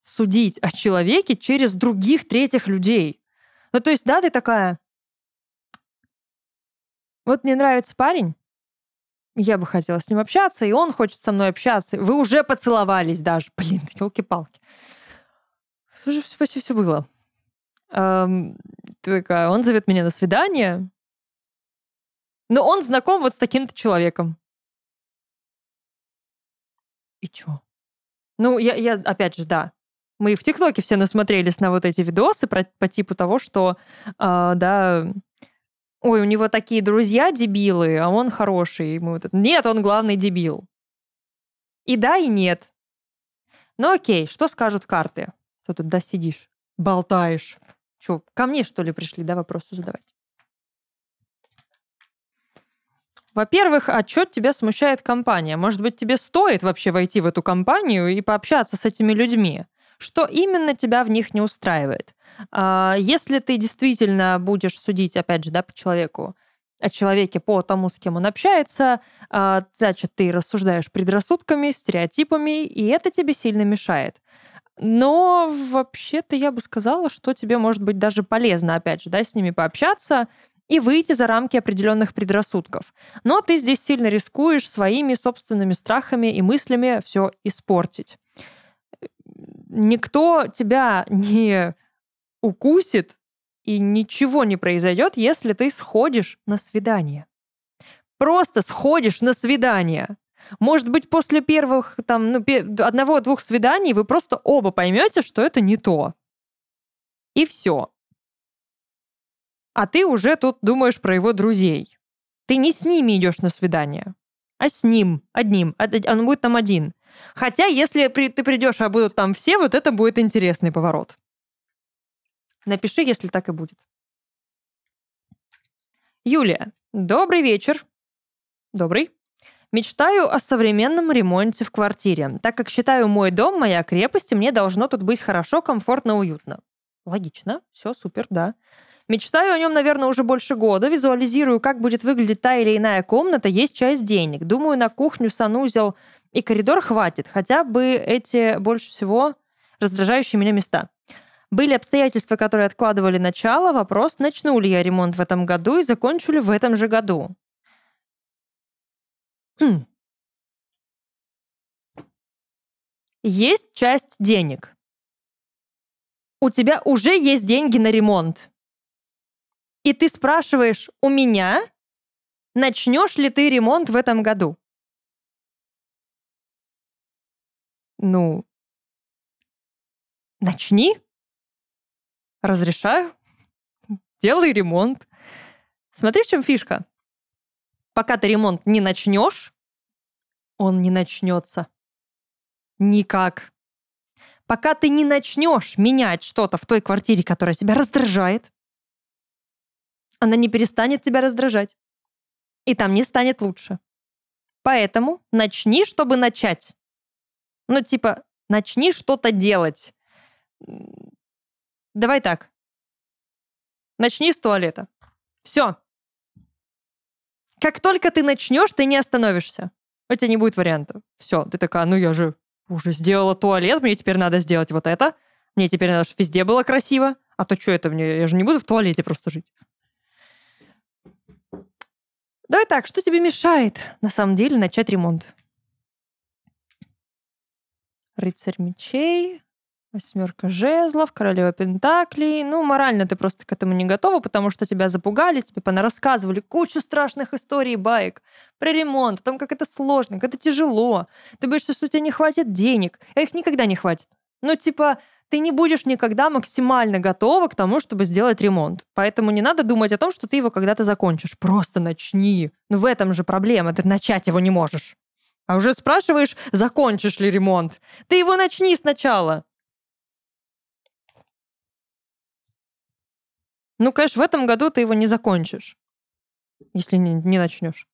судить о человеке через других третьих людей. Ну, то есть, да, ты такая, вот мне нравится парень, я бы хотела с ним общаться, и он хочет со мной общаться. Вы уже поцеловались даже. Блин, елки-палки. Что же почти все было? Эм, такая, он зовет меня на свидание, но он знаком вот с таким-то человеком. И чё? Ну, я, я, опять же, да. Мы в ТикТоке все насмотрелись на вот эти видосы про, по типу того, что, э, да, ой, у него такие друзья дебилы, а он хороший. Мы вот Нет, он главный дебил. И да, и нет. Ну окей, что скажут карты? Что тут, да, сидишь, болтаешь. Что, ко мне, что ли, пришли, да, вопросы задавать? Во-первых, а что тебя смущает компания? Может быть, тебе стоит вообще войти в эту компанию и пообщаться с этими людьми? Что именно тебя в них не устраивает? А, если ты действительно будешь судить, опять же, да, по человеку, о человеке по тому, с кем он общается, а, значит, ты рассуждаешь предрассудками, стереотипами, и это тебе сильно мешает. Но вообще-то я бы сказала, что тебе может быть даже полезно, опять же, да, с ними пообщаться, и выйти за рамки определенных предрассудков. Но ты здесь сильно рискуешь своими собственными страхами и мыслями все испортить. Никто тебя не укусит, и ничего не произойдет, если ты сходишь на свидание. Просто сходишь на свидание. Может быть, после первых там, ну, одного-двух свиданий вы просто оба поймете, что это не то. И все. А ты уже тут думаешь про его друзей. Ты не с ними идешь на свидание, а с ним, одним. Он будет там один. Хотя, если ты придешь, а будут там все, вот это будет интересный поворот. Напиши, если так и будет. Юлия, добрый вечер. Добрый. Мечтаю о современном ремонте в квартире, так как считаю мой дом, моя крепость, и мне должно тут быть хорошо, комфортно, уютно. Логично, все супер, да. Мечтаю о нем, наверное, уже больше года. Визуализирую, как будет выглядеть та или иная комната. Есть часть денег. Думаю, на кухню, санузел и коридор хватит. Хотя бы эти больше всего раздражающие меня места. Были обстоятельства, которые откладывали начало. Вопрос, начну ли я ремонт в этом году и закончу ли в этом же году. Есть часть денег. У тебя уже есть деньги на ремонт. И ты спрашиваешь у меня, начнешь ли ты ремонт в этом году? Ну, начни. Разрешаю. Делай ремонт. Смотри, в чем фишка. Пока ты ремонт не начнешь, он не начнется. Никак. Пока ты не начнешь менять что-то в той квартире, которая тебя раздражает, она не перестанет тебя раздражать. И там не станет лучше. Поэтому начни, чтобы начать. Ну, типа, начни что-то делать. Давай так. Начни с туалета. Все. Как только ты начнешь, ты не остановишься. У тебя не будет варианта. Все, ты такая, ну я же уже сделала туалет, мне теперь надо сделать вот это. Мне теперь надо, чтобы везде было красиво. А то что это мне? Я же не буду в туалете просто жить. Давай так, что тебе мешает на самом деле начать ремонт? Рыцарь мечей, восьмерка жезлов, королева пентаклей. Ну, морально ты просто к этому не готова, потому что тебя запугали, тебе понарассказывали кучу страшных историй байк про ремонт, о том, как это сложно, как это тяжело. Ты боишься, что у тебя не хватит денег, а их никогда не хватит. Ну, типа, ты не будешь никогда максимально готова к тому, чтобы сделать ремонт. Поэтому не надо думать о том, что ты его когда-то закончишь. Просто начни. Ну, в этом же проблема, ты начать его не можешь. А уже спрашиваешь, закончишь ли ремонт. Ты его начни сначала. Ну, конечно, в этом году ты его не закончишь, если не, не начнешь.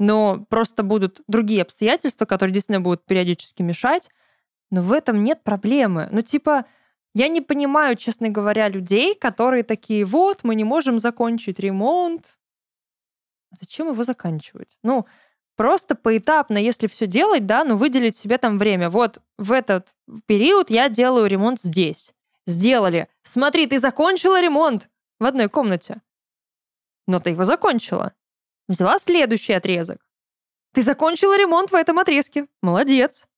Но просто будут другие обстоятельства, которые действительно будут периодически мешать. Но в этом нет проблемы. Ну, типа, я не понимаю, честно говоря, людей, которые такие, вот, мы не можем закончить ремонт. Зачем его заканчивать? Ну, просто поэтапно, если все делать, да, ну, выделить себе там время. Вот в этот период я делаю ремонт здесь. Сделали. Смотри, ты закончила ремонт в одной комнате. Но ты его закончила. Взяла следующий отрезок. Ты закончила ремонт в этом отрезке. Молодец.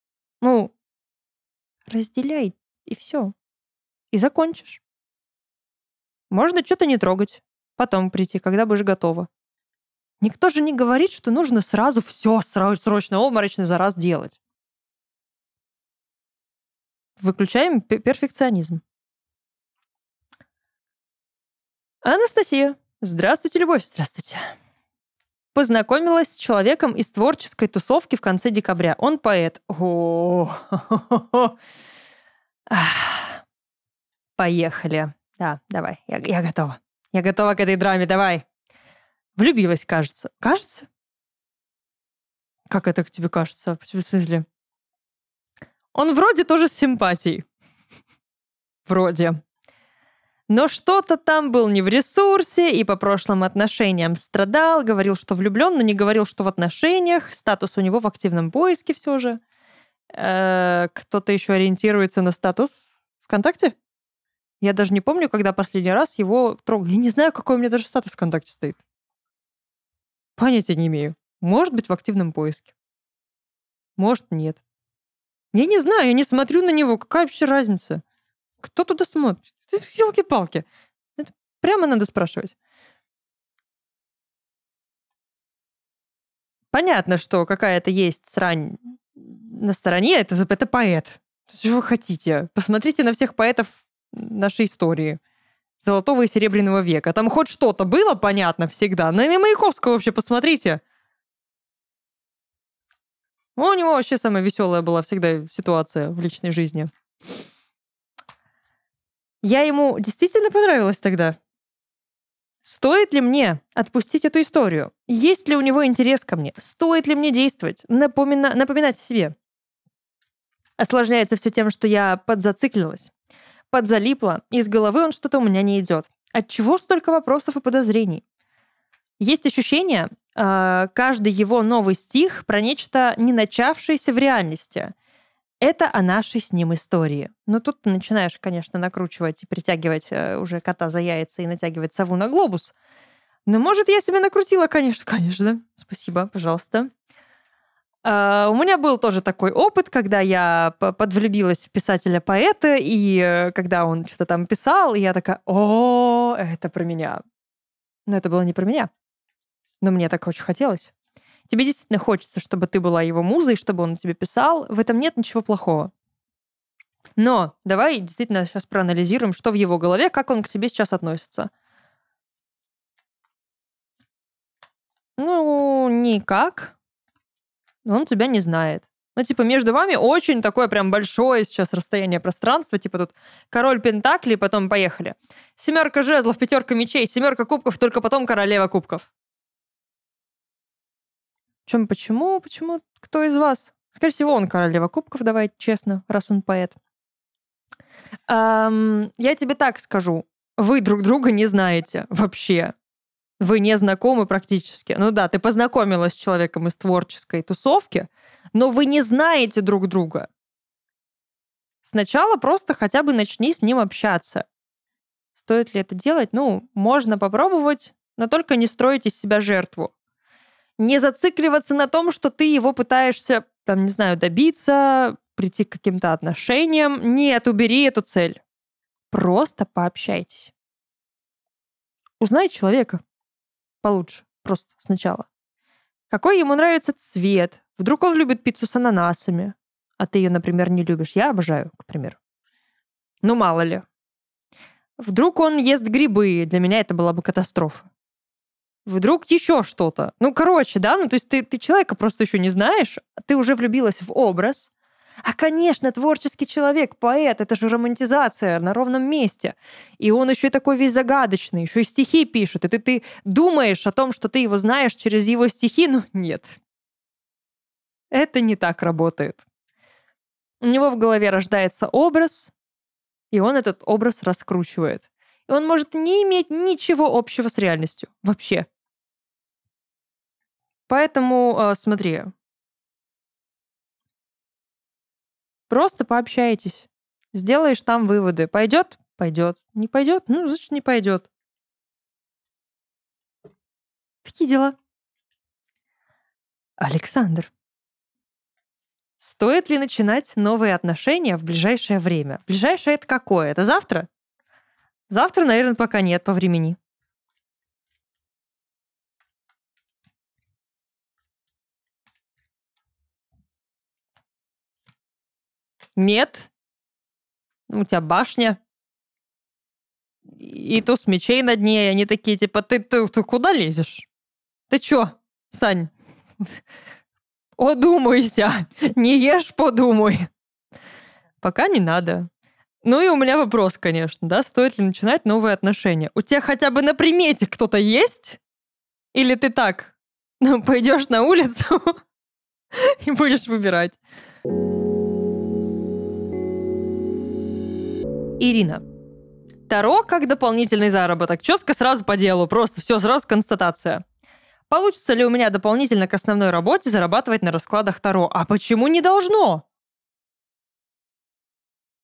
Ну, разделяй, и все. И закончишь. Можно что-то не трогать. Потом прийти, когда будешь готова. Никто же не говорит, что нужно сразу все срочно, обморочно за раз делать. Выключаем перфекционизм. Анастасия. Здравствуйте, Любовь. Здравствуйте. Познакомилась с человеком из творческой тусовки в конце декабря. Он поэт. О, Поехали. Да, давай. Я, я готова. Я готова к этой драме. Давай. Влюбилась, кажется. Кажется? Как это к тебе кажется? В смысле? Он вроде тоже с симпатией. Вроде. Но что-то там был не в ресурсе и по прошлым отношениям страдал, говорил, что влюблен, но не говорил, что в отношениях. Статус у него в активном поиске все же. Э, кто-то еще ориентируется на статус ВКонтакте? Я даже не помню, когда последний раз его трогал. Я не знаю, какой у меня даже статус ВКонтакте стоит. Понятия не имею. Может быть, в активном поиске. Может, нет. Я не знаю, я не смотрю на него. Какая вообще разница? Кто туда смотрит? Елки-палки. Это прямо надо спрашивать. Понятно, что какая-то есть срань на стороне, это, это поэт. Что вы хотите? Посмотрите на всех поэтов нашей истории. Золотого и Серебряного века. Там хоть что-то было понятно всегда. На, на Маяковского вообще посмотрите. У него вообще самая веселая была всегда ситуация в личной жизни. Я ему действительно понравилась тогда. Стоит ли мне отпустить эту историю? Есть ли у него интерес ко мне? Стоит ли мне действовать? Напомина... Напоминать себе. Осложняется все тем, что я подзациклилась, подзалипла, и из головы он что-то у меня не идет. От чего столько вопросов и подозрений? Есть ощущение, а, каждый его новый стих про нечто не начавшееся в реальности. Это о нашей с ним истории. Но тут ты начинаешь, конечно, накручивать и притягивать э, уже кота за яйца и натягивать сову на глобус. Но, может, я себя накрутила, конечно, конечно. Спасибо, пожалуйста. Uh, у меня был тоже такой опыт, когда я подвлюбилась в писателя-поэта, и э, когда он что-то там писал, я такая, о, это про меня. Но это было не про меня. Но мне так очень хотелось тебе действительно хочется, чтобы ты была его музой, чтобы он тебе писал, в этом нет ничего плохого. Но давай действительно сейчас проанализируем, что в его голове, как он к тебе сейчас относится. Ну, никак. Он тебя не знает. Ну, типа, между вами очень такое прям большое сейчас расстояние пространства. Типа тут король Пентакли, потом поехали. Семерка жезлов, пятерка мечей, семерка кубков, только потом королева кубков. Чем почему? Почему? Кто из вас? Скорее всего, он королева кубков, давай честно, раз он поэт. Эм, я тебе так скажу. Вы друг друга не знаете вообще. Вы не знакомы практически. Ну да, ты познакомилась с человеком из творческой тусовки, но вы не знаете друг друга. Сначала просто хотя бы начни с ним общаться. Стоит ли это делать? Ну, можно попробовать, но только не строить из себя жертву. Не зацикливаться на том, что ты его пытаешься, там, не знаю, добиться, прийти к каким-то отношениям. Нет, убери эту цель. Просто пообщайтесь. Узнай человека получше, просто сначала. Какой ему нравится цвет? Вдруг он любит пиццу с ананасами, а ты ее, например, не любишь. Я обожаю, к примеру. Ну, мало ли. Вдруг он ест грибы, для меня это была бы катастрофа. Вдруг еще что-то. Ну, короче, да, ну, то есть ты, ты человека просто еще не знаешь, а ты уже влюбилась в образ, а, конечно, творческий человек, поэт, это же романтизация на ровном месте. И он еще и такой весь загадочный, еще и стихи пишет. И ты, ты думаешь о том, что ты его знаешь через его стихи, но нет. Это не так работает. У него в голове рождается образ, и он этот образ раскручивает. И он может не иметь ничего общего с реальностью. Вообще. Поэтому, э, смотри, просто пообщайтесь. Сделаешь там выводы. Пойдет? Пойдет. Не пойдет? Ну, значит, не пойдет. Такие дела. Александр. Стоит ли начинать новые отношения в ближайшее время? Ближайшее это какое? Это завтра? Завтра, наверное, пока нет по времени. Нет. У тебя башня. И туз мечей над ней. Они такие, типа, ты, ты, ты куда лезешь? Ты чё, Сань? Одумайся, не ешь, подумай. Пока не надо. Ну и у меня вопрос, конечно, да, стоит ли начинать новые отношения? У тебя хотя бы на примете кто-то есть? Или ты так, ну, пойдешь на улицу и будешь выбирать? Ирина. Таро как дополнительный заработок. Четко сразу по делу, просто все, сразу констатация. Получится ли у меня дополнительно к основной работе зарабатывать на раскладах Таро? А почему не должно?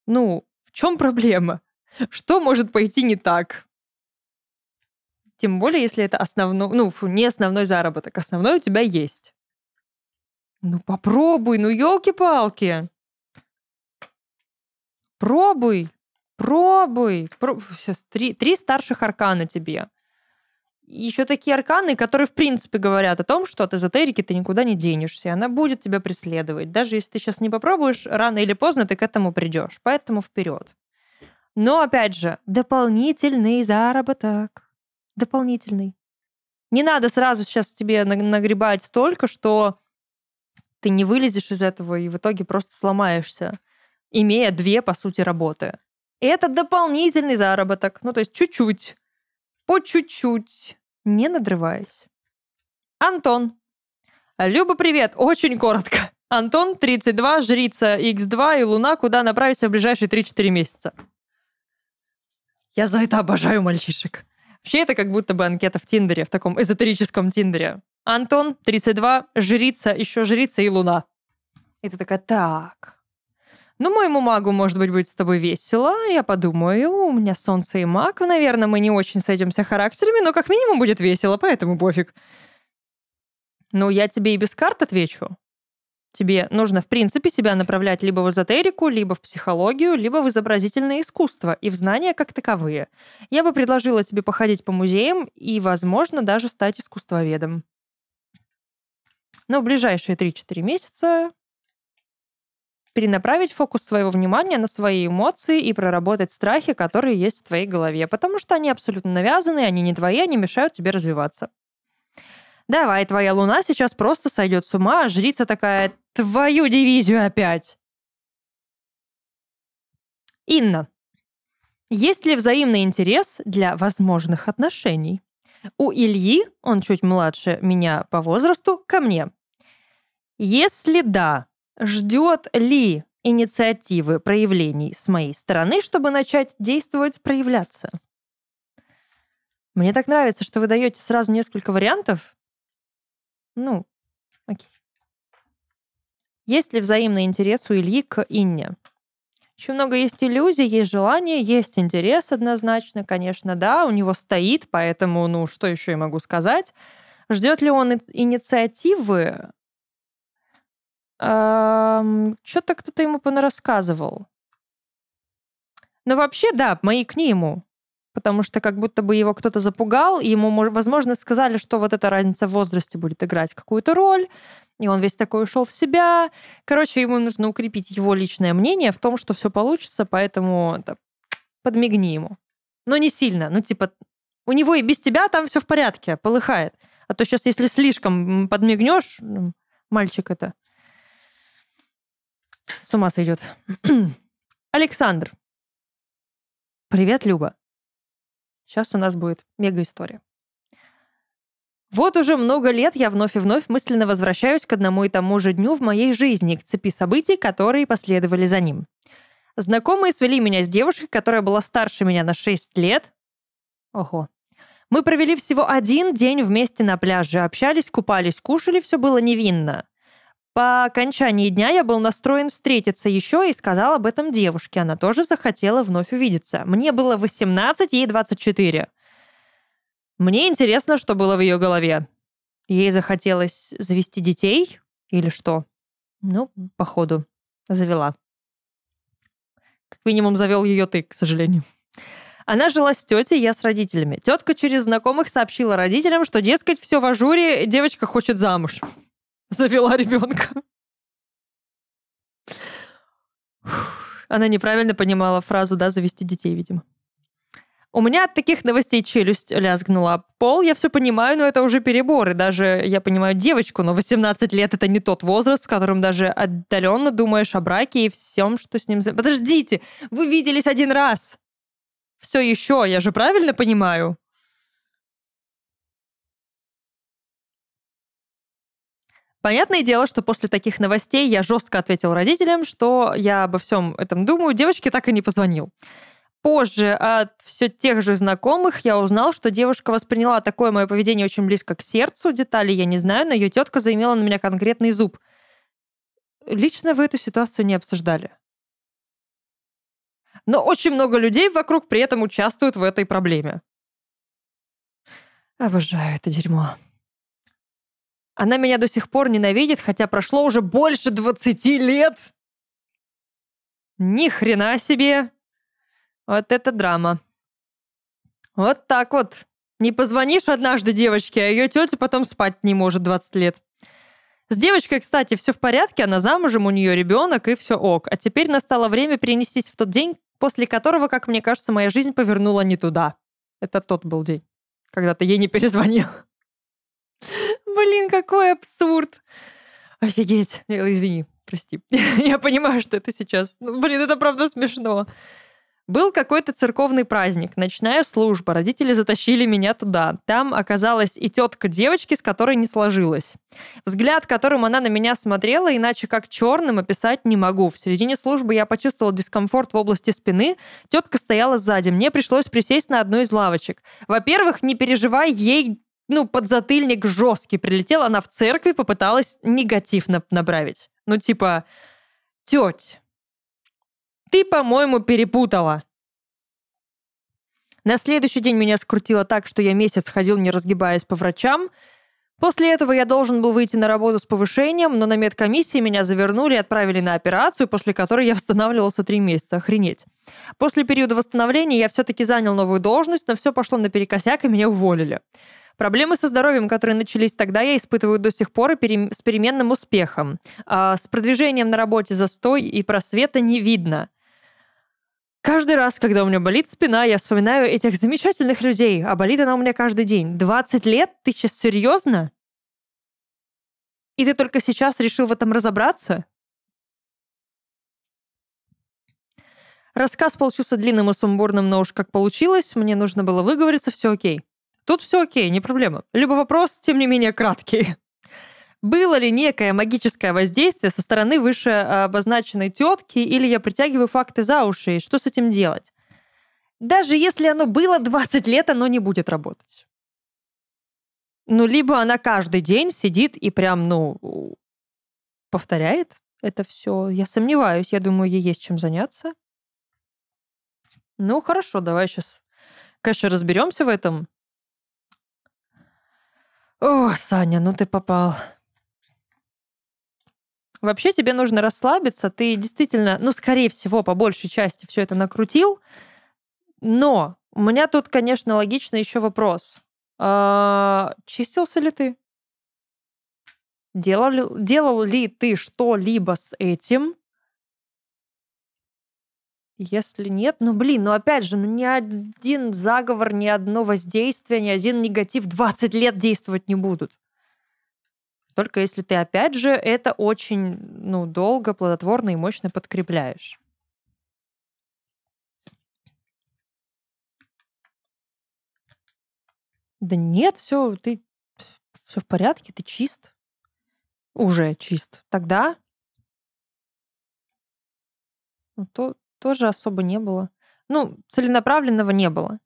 Ну, в чем проблема? Что может пойти не так? Тем более, если это основной, ну, не основной заработок. Основной у тебя есть. Ну, попробуй, ну, елки-палки. Пробуй, пробуй. Про... Сейчас три, три старших аркана тебе еще такие арканы, которые, в принципе, говорят о том, что от эзотерики ты никуда не денешься, она будет тебя преследовать. Даже если ты сейчас не попробуешь, рано или поздно ты к этому придешь. Поэтому вперед. Но, опять же, дополнительный заработок. Дополнительный. Не надо сразу сейчас тебе нагребать столько, что ты не вылезешь из этого и в итоге просто сломаешься, имея две, по сути, работы. Это дополнительный заработок. Ну, то есть чуть-чуть по чуть-чуть не надрываясь. Антон. Люба, привет. Очень коротко. Антон, 32, жрица X2 и Луна, куда направиться в ближайшие 3-4 месяца. Я за это обожаю мальчишек. Вообще это как будто бы анкета в Тиндере, в таком эзотерическом Тиндере. Антон, 32, жрица, еще жрица и Луна. И ты такая, так, ну, моему магу, может быть, будет с тобой весело. Я подумаю, у меня солнце и маг. Наверное, мы не очень сойдемся характерами, но как минимум будет весело, поэтому пофиг. Ну, я тебе и без карт отвечу. Тебе нужно, в принципе, себя направлять либо в эзотерику, либо в психологию, либо в изобразительное искусство и в знания как таковые. Я бы предложила тебе походить по музеям и, возможно, даже стать искусствоведом. Но в ближайшие 3-4 месяца перенаправить фокус своего внимания на свои эмоции и проработать страхи, которые есть в твоей голове, потому что они абсолютно навязаны, они не твои, они мешают тебе развиваться. Давай, твоя луна сейчас просто сойдет с ума, а жрица такая, твою дивизию опять. Инна. Есть ли взаимный интерес для возможных отношений? У Ильи, он чуть младше меня по возрасту, ко мне. Если да, Ждет ли инициативы проявлений с моей стороны, чтобы начать действовать, проявляться? Мне так нравится, что вы даете сразу несколько вариантов. Ну, окей. Есть ли взаимный интерес у Ильи к Инне? Очень много есть иллюзий, есть желание, есть интерес однозначно, конечно, да, у него стоит, поэтому, ну, что еще я могу сказать? Ждет ли он инициативы? Что-то кто-то ему понарассказывал. Но вообще, да, мои к нему. Потому что как будто бы его кто-то запугал, и ему, возможно, сказали, что вот эта разница в возрасте будет играть какую-то роль, и он весь такой ушел в себя. Короче, ему нужно укрепить его личное мнение в том, что все получится, поэтому да, подмигни ему. Но не сильно. Ну, типа, у него и без тебя там все в порядке, полыхает. А то сейчас, если слишком подмигнешь, мальчик это с ума сойдет. Александр. Привет, Люба. Сейчас у нас будет мега-история. Вот уже много лет я вновь и вновь мысленно возвращаюсь к одному и тому же дню в моей жизни, к цепи событий, которые последовали за ним. Знакомые свели меня с девушкой, которая была старше меня на 6 лет. Ого. Мы провели всего один день вместе на пляже, общались, купались, кушали, все было невинно. По окончании дня я был настроен встретиться еще и сказал об этом девушке. Она тоже захотела вновь увидеться. Мне было 18, ей 24. Мне интересно, что было в ее голове. Ей захотелось завести детей или что? Ну, походу, завела. Как минимум завел ее ты, к сожалению. Она жила с тетей, я с родителями. Тетка через знакомых сообщила родителям, что, дескать, все в ажуре, девочка хочет замуж завела ребенка. Она неправильно понимала фразу, да, завести детей, видимо. У меня от таких новостей челюсть лязгнула. Пол, я все понимаю, но это уже перебор. И даже, я понимаю, девочку, но 18 лет это не тот возраст, в котором даже отдаленно думаешь о браке и всем, что с ним... Подождите, вы виделись один раз. Все еще, я же правильно понимаю? Понятное дело, что после таких новостей я жестко ответил родителям, что я обо всем этом думаю. Девочке так и не позвонил. Позже от все тех же знакомых я узнал, что девушка восприняла такое мое поведение очень близко к сердцу. Детали я не знаю, но ее тетка заимела на меня конкретный зуб. Лично вы эту ситуацию не обсуждали. Но очень много людей вокруг при этом участвуют в этой проблеме. Обожаю это дерьмо. Она меня до сих пор ненавидит, хотя прошло уже больше 20 лет. Ни хрена себе. Вот это драма. Вот так вот. Не позвонишь однажды девочке, а ее тетя потом спать не может 20 лет. С девочкой, кстати, все в порядке, она замужем, у нее ребенок и все ок. А теперь настало время перенестись в тот день, после которого, как мне кажется, моя жизнь повернула не туда. Это тот был день, когда ты ей не перезвонил. Блин, какой абсурд. Офигеть. Извини, прости. Я понимаю, что это сейчас. Ну, блин, это правда смешно. Был какой-то церковный праздник, ночная служба. Родители затащили меня туда. Там оказалась и тетка девочки, с которой не сложилось. Взгляд, которым она на меня смотрела, иначе как черным описать не могу. В середине службы я почувствовал дискомфорт в области спины. Тетка стояла сзади. Мне пришлось присесть на одну из лавочек. Во-первых, не переживай, ей ну, подзатыльник жесткий прилетел, она в церкви попыталась негатив направить. Ну, типа, теть, ты, по-моему, перепутала. На следующий день меня скрутило так, что я месяц ходил, не разгибаясь по врачам. После этого я должен был выйти на работу с повышением, но на медкомиссии меня завернули и отправили на операцию, после которой я восстанавливался три месяца. Охренеть. После периода восстановления я все-таки занял новую должность, но все пошло наперекосяк, и меня уволили. Проблемы со здоровьем, которые начались тогда, я испытываю до сих пор с переменным успехом. А с продвижением на работе застой и просвета не видно. Каждый раз, когда у меня болит спина, я вспоминаю этих замечательных людей, а болит она у меня каждый день. 20 лет? Ты сейчас серьезно? И ты только сейчас решил в этом разобраться? Рассказ получился длинным и сумбурным, но уж как получилось, мне нужно было выговориться, все окей. Тут все окей, не проблема. Либо вопрос, тем не менее, краткий. Было ли некое магическое воздействие со стороны выше обозначенной тетки, или я притягиваю факты за уши, и что с этим делать? даже если оно было 20 лет, оно не будет работать. Ну, либо она каждый день сидит и прям, ну, повторяет это все. Я сомневаюсь, я думаю, ей есть чем заняться. Ну, хорошо, давай сейчас, конечно, разберемся в этом. О, Саня, ну ты попал. Вообще тебе нужно расслабиться. Ты действительно, ну, скорее всего, по большей части все это накрутил. Но у меня тут, конечно, логично еще вопрос. А, чистился ли ты? Делал, делал ли ты что-либо с этим? Если нет, ну блин, ну опять же, ну ни один заговор, ни одно воздействие, ни один негатив 20 лет действовать не будут. Только если ты, опять же, это очень ну, долго, плодотворно и мощно подкрепляешь. Да нет, все, ты все в порядке, ты чист. Уже чист. Тогда ну, то тоже особо не было. Ну, целенаправленного не было.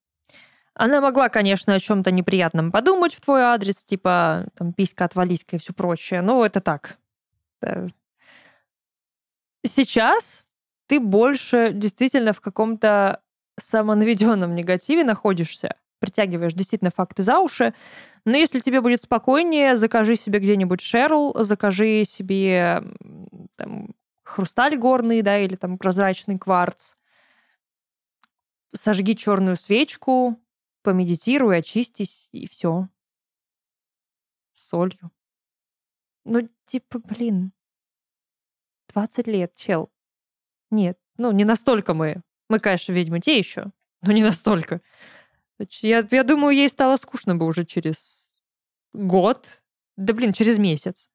Она могла, конечно, о чем-то неприятном подумать в твой адрес, типа там писька отвались и все прочее, но это так. Сейчас ты больше действительно в каком-то самонаведенном негативе находишься, притягиваешь действительно факты за уши. Но если тебе будет спокойнее, закажи себе где-нибудь Шерл, закажи себе там, хрусталь горный, да, или там прозрачный кварц. Сожги черную свечку, помедитируй, очистись, и все. Солью. Ну, типа, блин, 20 лет, чел. Нет, ну, не настолько мы. Мы, конечно, ведьмы те еще, но не настолько. Я, я думаю, ей стало скучно бы уже через год. Да, блин, через месяц.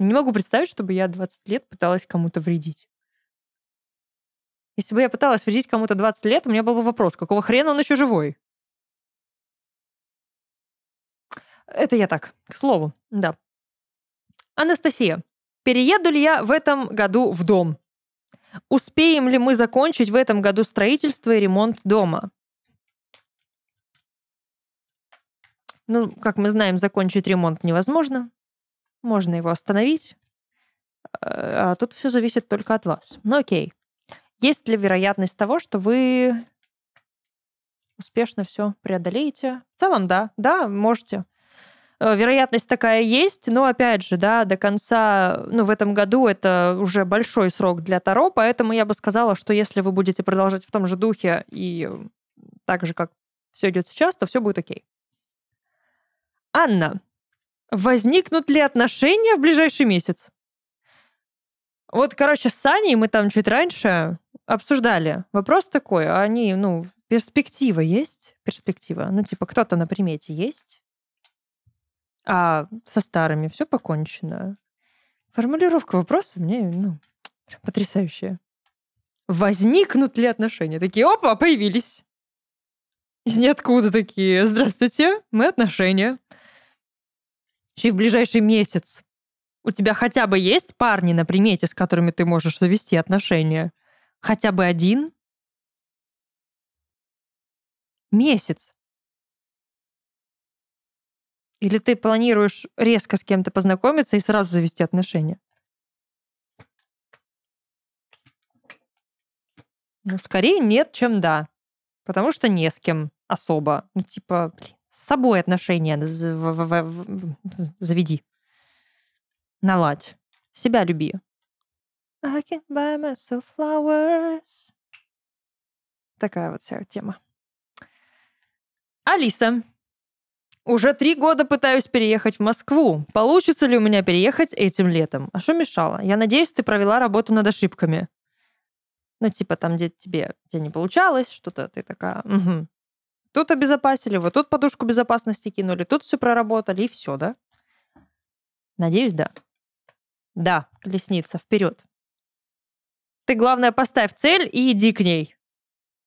Не могу представить, чтобы я 20 лет пыталась кому-то вредить. Если бы я пыталась вредить кому-то 20 лет, у меня был бы вопрос, какого хрена он еще живой? Это я так, к слову, да. Анастасия, перееду ли я в этом году в дом? Успеем ли мы закончить в этом году строительство и ремонт дома? Ну, как мы знаем, закончить ремонт невозможно. Можно его остановить. А тут все зависит только от вас. Ну окей. Есть ли вероятность того, что вы успешно все преодолеете? В целом, да. Да, можете. Э, вероятность такая есть, но опять же, да, до конца, ну, в этом году это уже большой срок для Таро, поэтому я бы сказала, что если вы будете продолжать в том же духе и так же, как все идет сейчас, то все будет окей. Анна, возникнут ли отношения в ближайший месяц? Вот, короче, с Саней мы там чуть раньше обсуждали. Вопрос такой, а они, ну, перспектива есть? Перспектива. Ну, типа, кто-то на примете есть? А со старыми все покончено. Формулировка вопроса мне, ну, потрясающая. Возникнут ли отношения? Такие, опа, появились. Из ниоткуда такие. Здравствуйте, мы отношения. Еще в ближайший месяц. У тебя хотя бы есть парни на примете, с которыми ты можешь завести отношения? Хотя бы один? Месяц. Или ты планируешь резко с кем-то познакомиться и сразу завести отношения? Ну, скорее нет, чем да. Потому что не с кем особо. Ну, типа, блин, с собой отношения заведи. Наладь. Себя люби. I can buy myself flowers. Такая вот вся тема. Алиса. Уже три года пытаюсь переехать в Москву. Получится ли у меня переехать этим летом? А что мешало? Я надеюсь, ты провела работу над ошибками. Ну, типа там, где тебе где не получалось, что-то ты такая, угу. Тут обезопасили, вот тут подушку безопасности кинули, тут все проработали, и все, да? Надеюсь, да. Да, колесница, вперед. Ты, главное, поставь цель и иди к ней.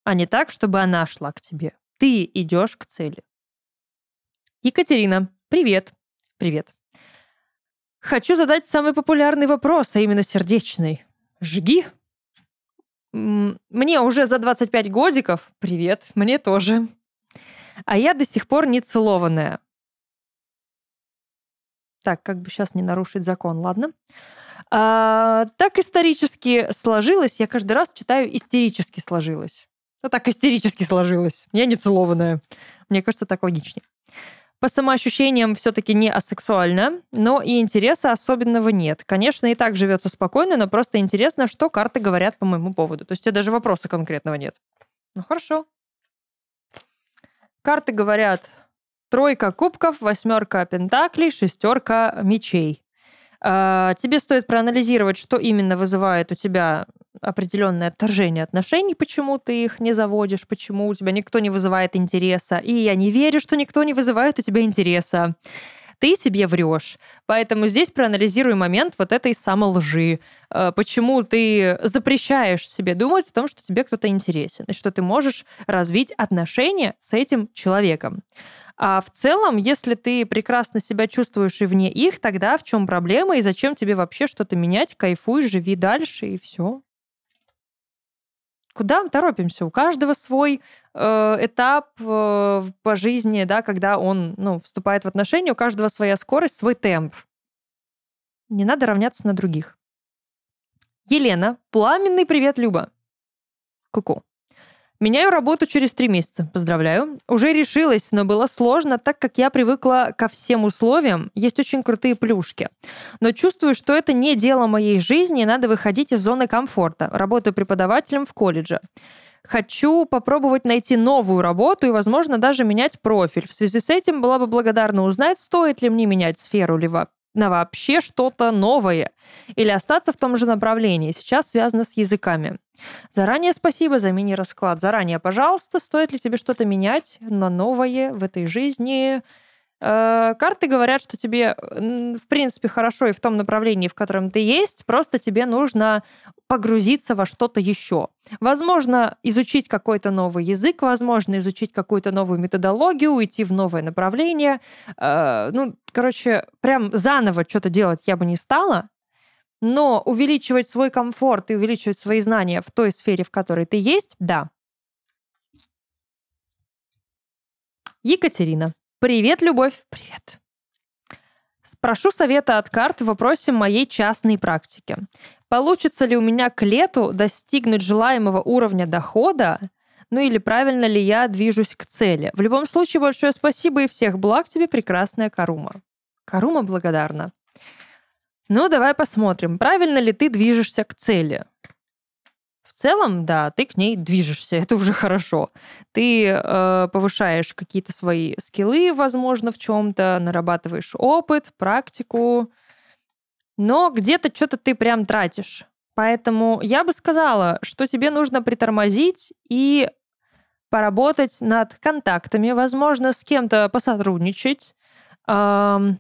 А не так, чтобы она шла к тебе. Ты идешь к цели. Екатерина, привет. Привет. Хочу задать самый популярный вопрос, а именно сердечный. Жги. Мне уже за 25 годиков. Привет, мне тоже. А я до сих пор не целованная. Так, как бы сейчас не нарушить закон, ладно? А, так исторически сложилось. Я каждый раз читаю истерически сложилось. Ну так истерически сложилось. Я не целованная. Мне кажется, так логичнее. По самоощущениям все-таки не асексуально, но и интереса особенного нет. Конечно, и так живется спокойно, но просто интересно, что карты говорят по моему поводу. То есть у тебя даже вопроса конкретного нет. Ну хорошо. Карты говорят тройка кубков, восьмерка пентаклей, шестерка мечей. А, тебе стоит проанализировать, что именно вызывает у тебя определенное отторжение отношений, почему ты их не заводишь, почему у тебя никто не вызывает интереса. И я не верю, что никто не вызывает у тебя интереса. Ты себе врешь. Поэтому здесь проанализируй момент вот этой самой лжи. А, почему ты запрещаешь себе думать о том, что тебе кто-то интересен, и что ты можешь развить отношения с этим человеком. А в целом, если ты прекрасно себя чувствуешь и вне их, тогда в чем проблема и зачем тебе вообще что-то менять? Кайфуй, живи дальше и все. Куда мы торопимся? У каждого свой э, этап э, по жизни, да, когда он ну, вступает в отношения, у каждого своя скорость, свой темп. Не надо равняться на других. Елена, пламенный привет, Люба. Ку-ку. Меняю работу через три месяца. Поздравляю. Уже решилась, но было сложно, так как я привыкла ко всем условиям. Есть очень крутые плюшки. Но чувствую, что это не дело моей жизни, и надо выходить из зоны комфорта. Работаю преподавателем в колледже. Хочу попробовать найти новую работу и, возможно, даже менять профиль. В связи с этим была бы благодарна узнать, стоит ли мне менять сферу либо на вообще что-то новое или остаться в том же направлении. Сейчас связано с языками. Заранее спасибо за мини-расклад. Заранее, пожалуйста, стоит ли тебе что-то менять на новое в этой жизни? Э, карты говорят, что тебе, в принципе, хорошо и в том направлении, в котором ты есть, просто тебе нужно погрузиться во что-то еще. Возможно, изучить какой-то новый язык, возможно, изучить какую-то новую методологию, уйти в новое направление. Э, ну, короче, прям заново что-то делать я бы не стала, но увеличивать свой комфорт и увеличивать свои знания в той сфере, в которой ты есть, да. Екатерина. Привет, любовь. Привет. Прошу совета от карт в вопросе моей частной практики. Получится ли у меня к лету достигнуть желаемого уровня дохода, ну или правильно ли я движусь к цели? В любом случае, большое спасибо и всех благ тебе, прекрасная Карума. Карума благодарна. Ну, давай посмотрим, правильно ли ты движешься к цели целом, да, ты к ней движешься, это уже хорошо. Ты э, повышаешь какие-то свои скиллы, возможно, в чем-то, нарабатываешь опыт, практику, но где-то что-то ты прям тратишь. Поэтому я бы сказала, что тебе нужно притормозить и поработать над контактами, возможно, с кем-то посотрудничать. Эм,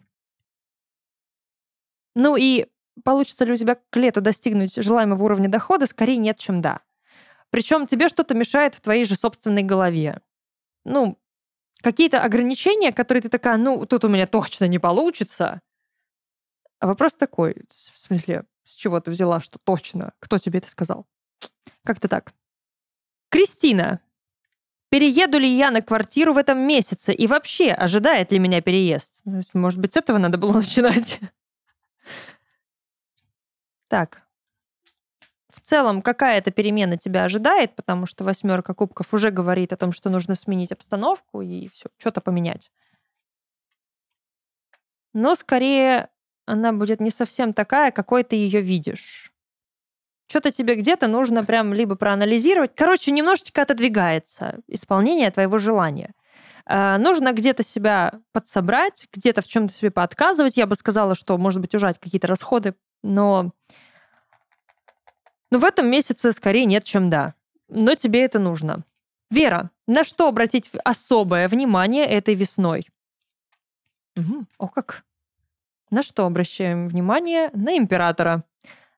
ну и получится ли у тебя к лету достигнуть желаемого уровня дохода, скорее нет, чем да. Причем тебе что-то мешает в твоей же собственной голове. Ну, какие-то ограничения, которые ты такая, ну, тут у меня точно не получится. А вопрос такой, в смысле, с чего ты взяла, что точно? Кто тебе это сказал? Как-то так. Кристина. Перееду ли я на квартиру в этом месяце? И вообще, ожидает ли меня переезд? Может быть, с этого надо было начинать? Так. В целом, какая-то перемена тебя ожидает, потому что восьмерка кубков уже говорит о том, что нужно сменить обстановку и все, что-то поменять. Но скорее она будет не совсем такая, какой ты ее видишь. Что-то тебе где-то нужно прям либо проанализировать. Короче, немножечко отодвигается исполнение твоего желания. Э, нужно где-то себя подсобрать, где-то в чем-то себе поотказывать. Я бы сказала, что, может быть, ужать какие-то расходы, но но в этом месяце скорее нет, чем да. Но тебе это нужно. Вера, на что обратить особое внимание этой весной? Угу. О как! На что обращаем внимание? На императора.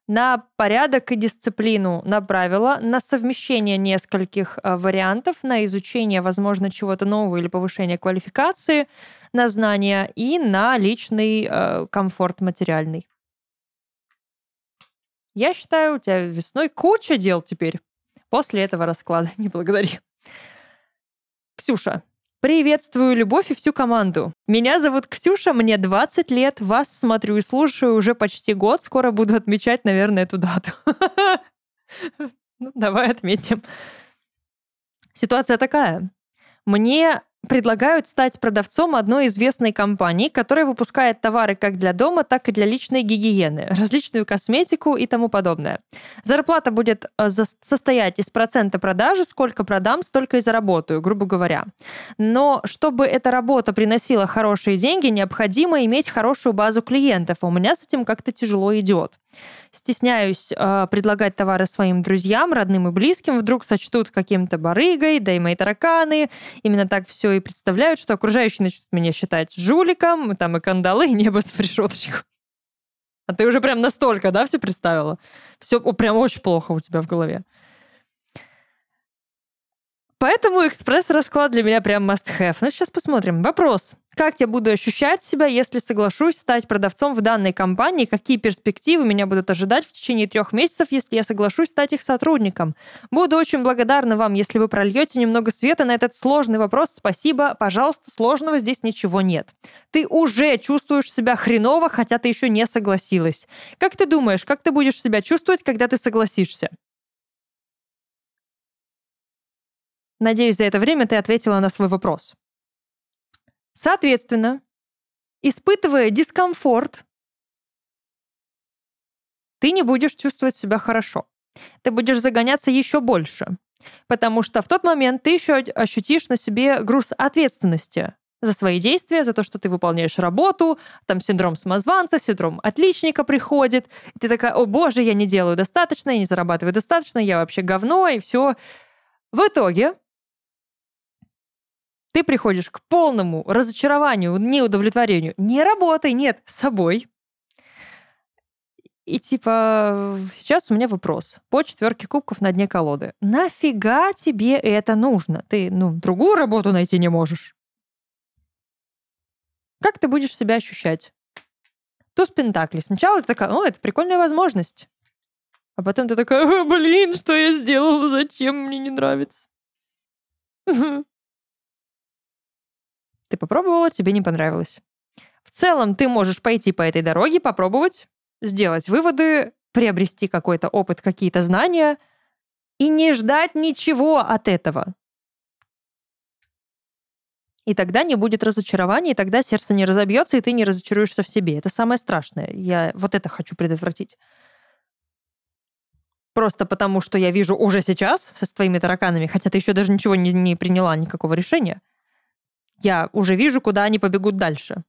На порядок и дисциплину, на правила, на совмещение нескольких э, вариантов, на изучение, возможно, чего-то нового или повышение квалификации, на знания и на личный э, комфорт материальный. Я считаю, у тебя весной куча дел теперь. После этого расклада не благодари. Ксюша, Приветствую любовь и всю команду. Меня зовут Ксюша, мне 20 лет, вас смотрю и слушаю уже почти год, скоро буду отмечать, наверное, эту дату. Ну, давай отметим. Ситуация такая. Мне предлагают стать продавцом одной известной компании, которая выпускает товары как для дома, так и для личной гигиены, различную косметику и тому подобное. Зарплата будет э, состоять из процента продажи, сколько продам, столько и заработаю, грубо говоря. Но чтобы эта работа приносила хорошие деньги, необходимо иметь хорошую базу клиентов, а у меня с этим как-то тяжело идет. Стесняюсь э, предлагать товары своим друзьям, родным и близким, вдруг сочтут каким-то барыгой, да и мои тараканы. Именно так все и представляют, что окружающие начнут меня считать жуликом, там и кандалы, и небо с решеточку. А ты уже прям настолько, да, все представила? Все прям очень плохо у тебя в голове. Поэтому экспресс-расклад для меня прям must-have. Ну, сейчас посмотрим. Вопрос. Как я буду ощущать себя, если соглашусь стать продавцом в данной компании? Какие перспективы меня будут ожидать в течение трех месяцев, если я соглашусь стать их сотрудником? Буду очень благодарна вам, если вы прольете немного света на этот сложный вопрос. Спасибо. Пожалуйста, сложного здесь ничего нет. Ты уже чувствуешь себя хреново, хотя ты еще не согласилась. Как ты думаешь, как ты будешь себя чувствовать, когда ты согласишься? Надеюсь, за это время ты ответила на свой вопрос. Соответственно, испытывая дискомфорт, ты не будешь чувствовать себя хорошо. Ты будешь загоняться еще больше. Потому что в тот момент ты еще ощутишь на себе груз ответственности за свои действия, за то, что ты выполняешь работу, там синдром самозванца, синдром отличника приходит, и ты такая, о боже, я не делаю достаточно, я не зарабатываю достаточно, я вообще говно, и все. В итоге ты приходишь к полному разочарованию, неудовлетворению. Не работай, нет, с собой. И типа, сейчас у меня вопрос. По четверке кубков на дне колоды. Нафига тебе это нужно? Ты, ну, другую работу найти не можешь. Как ты будешь себя ощущать? Туз Пентакли. Сначала ты такая, о, это прикольная возможность. А потом ты такая, блин, что я сделала, зачем мне не нравится? Ты попробовала, тебе не понравилось. В целом ты можешь пойти по этой дороге, попробовать, сделать выводы, приобрести какой-то опыт, какие-то знания и не ждать ничего от этого. И тогда не будет разочарования, и тогда сердце не разобьется, и ты не разочаруешься в себе. Это самое страшное. Я вот это хочу предотвратить. Просто потому, что я вижу уже сейчас со твоими тараканами, хотя ты еще даже ничего не, не приняла, никакого решения – я уже вижу, куда они побегут дальше.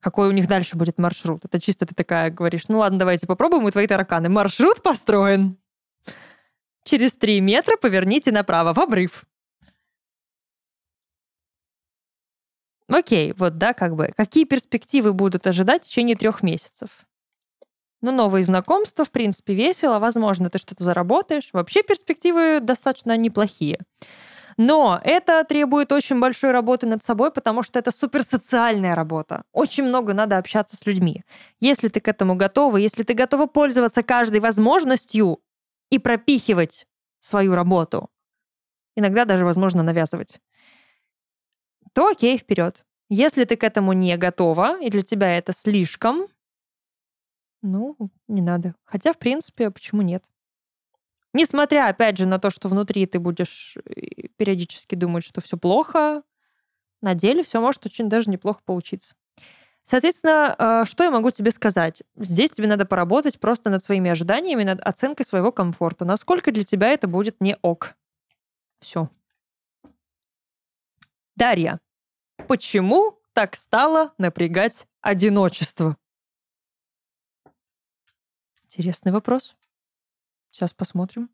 Какой у них дальше будет маршрут. Это чисто ты такая говоришь, ну ладно, давайте попробуем, у твои тараканы. Маршрут построен. Через три метра поверните направо, в обрыв. Окей, вот да, как бы. Какие перспективы будут ожидать в течение трех месяцев? Ну, новые знакомства, в принципе, весело. Возможно, ты что-то заработаешь. Вообще перспективы достаточно неплохие. Но это требует очень большой работы над собой, потому что это суперсоциальная работа. Очень много надо общаться с людьми. Если ты к этому готова, если ты готова пользоваться каждой возможностью и пропихивать свою работу, иногда даже возможно навязывать, то окей, вперед. Если ты к этому не готова, и для тебя это слишком, ну, не надо. Хотя, в принципе, почему нет? Несмотря, опять же, на то, что внутри ты будешь э, периодически думать, что все плохо, на деле все может очень даже неплохо получиться. Соответственно, э, что я могу тебе сказать? Здесь тебе надо поработать просто над своими ожиданиями, над оценкой своего комфорта. Насколько для тебя это будет не ок. Все. Дарья, почему так стало напрягать одиночество? Интересный вопрос. Сейчас посмотрим.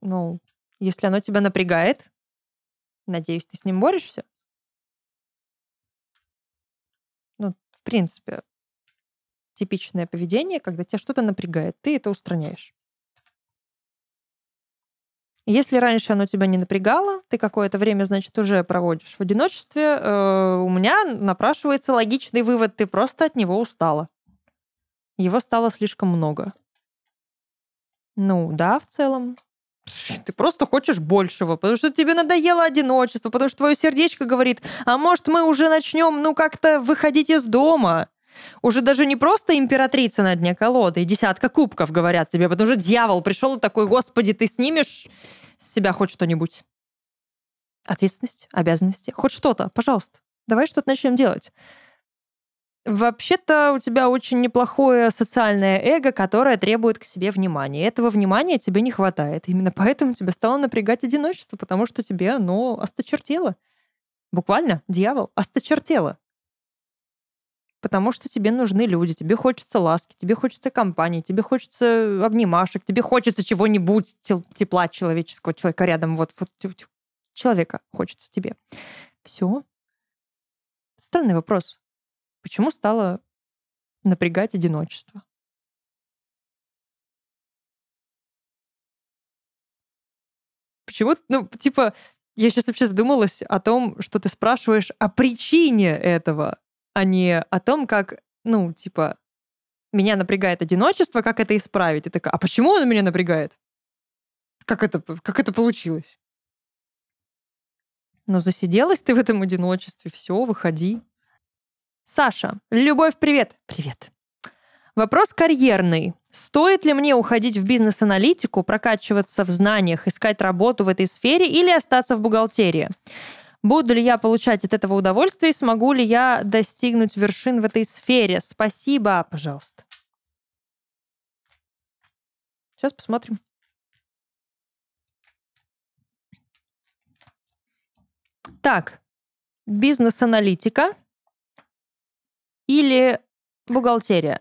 Ну, если оно тебя напрягает, надеюсь, ты с ним борешься. Ну, в принципе, типичное поведение, когда тебя что-то напрягает, ты это устраняешь. Если раньше оно тебя не напрягало, ты какое-то время, значит, уже проводишь в одиночестве, э, у меня напрашивается логичный вывод, ты просто от него устала его стало слишком много. Ну, да, в целом. Ты просто хочешь большего, потому что тебе надоело одиночество, потому что твое сердечко говорит, а может мы уже начнем, ну, как-то выходить из дома. Уже даже не просто императрица на дне колоды и десятка кубков говорят тебе, потому что дьявол пришел и такой, господи, ты снимешь с себя хоть что-нибудь. Ответственность, обязанности, хоть что-то, пожалуйста. Давай что-то начнем делать. Вообще-то у тебя очень неплохое социальное эго, которое требует к себе внимания. Этого внимания тебе не хватает. Именно поэтому тебя стало напрягать одиночество, потому что тебе оно осточертело. Буквально, дьявол, осточертело. Потому что тебе нужны люди, тебе хочется ласки, тебе хочется компании, тебе хочется обнимашек, тебе хочется чего-нибудь, тепла человеческого, человека рядом, вот, вот человека хочется тебе. Все. Странный вопрос. Почему стало напрягать одиночество? Почему, ну, типа, я сейчас вообще задумалась о том, что ты спрашиваешь о причине этого, а не о том, как, ну, типа, меня напрягает одиночество, как это исправить. И такая, а почему оно меня напрягает? Как это, как это получилось? Ну, засиделась ты в этом одиночестве, все, выходи. Саша, Любовь, привет. Привет. Вопрос карьерный. Стоит ли мне уходить в бизнес-аналитику, прокачиваться в знаниях, искать работу в этой сфере или остаться в бухгалтерии? Буду ли я получать от этого удовольствие и смогу ли я достигнуть вершин в этой сфере? Спасибо, пожалуйста. Сейчас посмотрим. Так, бизнес-аналитика или бухгалтерия?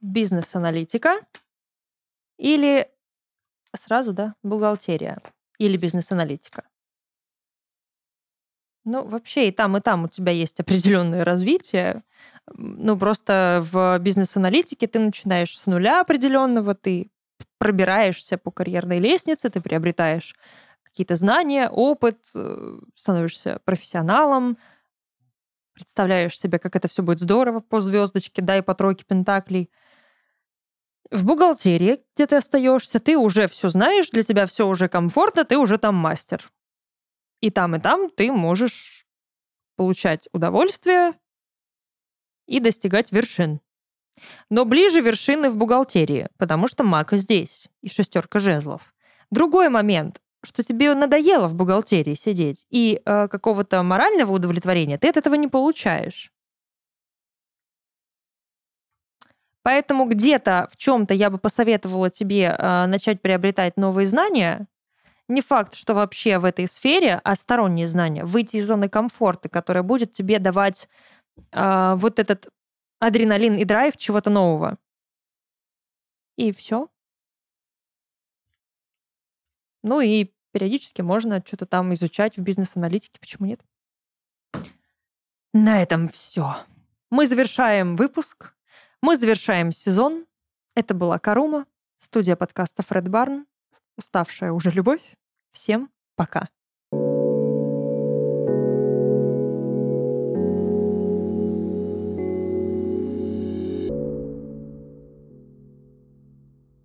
Бизнес-аналитика или сразу, да, бухгалтерия или бизнес-аналитика? Ну, вообще и там, и там у тебя есть определенное развитие. Ну, просто в бизнес-аналитике ты начинаешь с нуля определенного, ты пробираешься по карьерной лестнице, ты приобретаешь какие-то знания, опыт, э, становишься профессионалом, представляешь себе, как это все будет здорово по звездочке, да, и по тройке пентаклей. В бухгалтерии, где ты остаешься, ты уже все знаешь, для тебя все уже комфортно, ты уже там мастер. И там, и там ты можешь получать удовольствие и достигать вершин. Но ближе вершины в бухгалтерии, потому что маг здесь и шестерка жезлов. Другой момент что тебе надоело в бухгалтерии сидеть, и э, какого-то морального удовлетворения ты от этого не получаешь. Поэтому где-то в чем-то я бы посоветовала тебе э, начать приобретать новые знания. Не факт, что вообще в этой сфере, а сторонние знания. Выйти из зоны комфорта, которая будет тебе давать э, вот этот адреналин и драйв чего-то нового. И все. Ну и периодически можно что-то там изучать в бизнес-аналитике, почему нет? На этом все. Мы завершаем выпуск. Мы завершаем сезон. Это была Карума, студия подкаста Фред Барн. Уставшая уже любовь. Всем пока.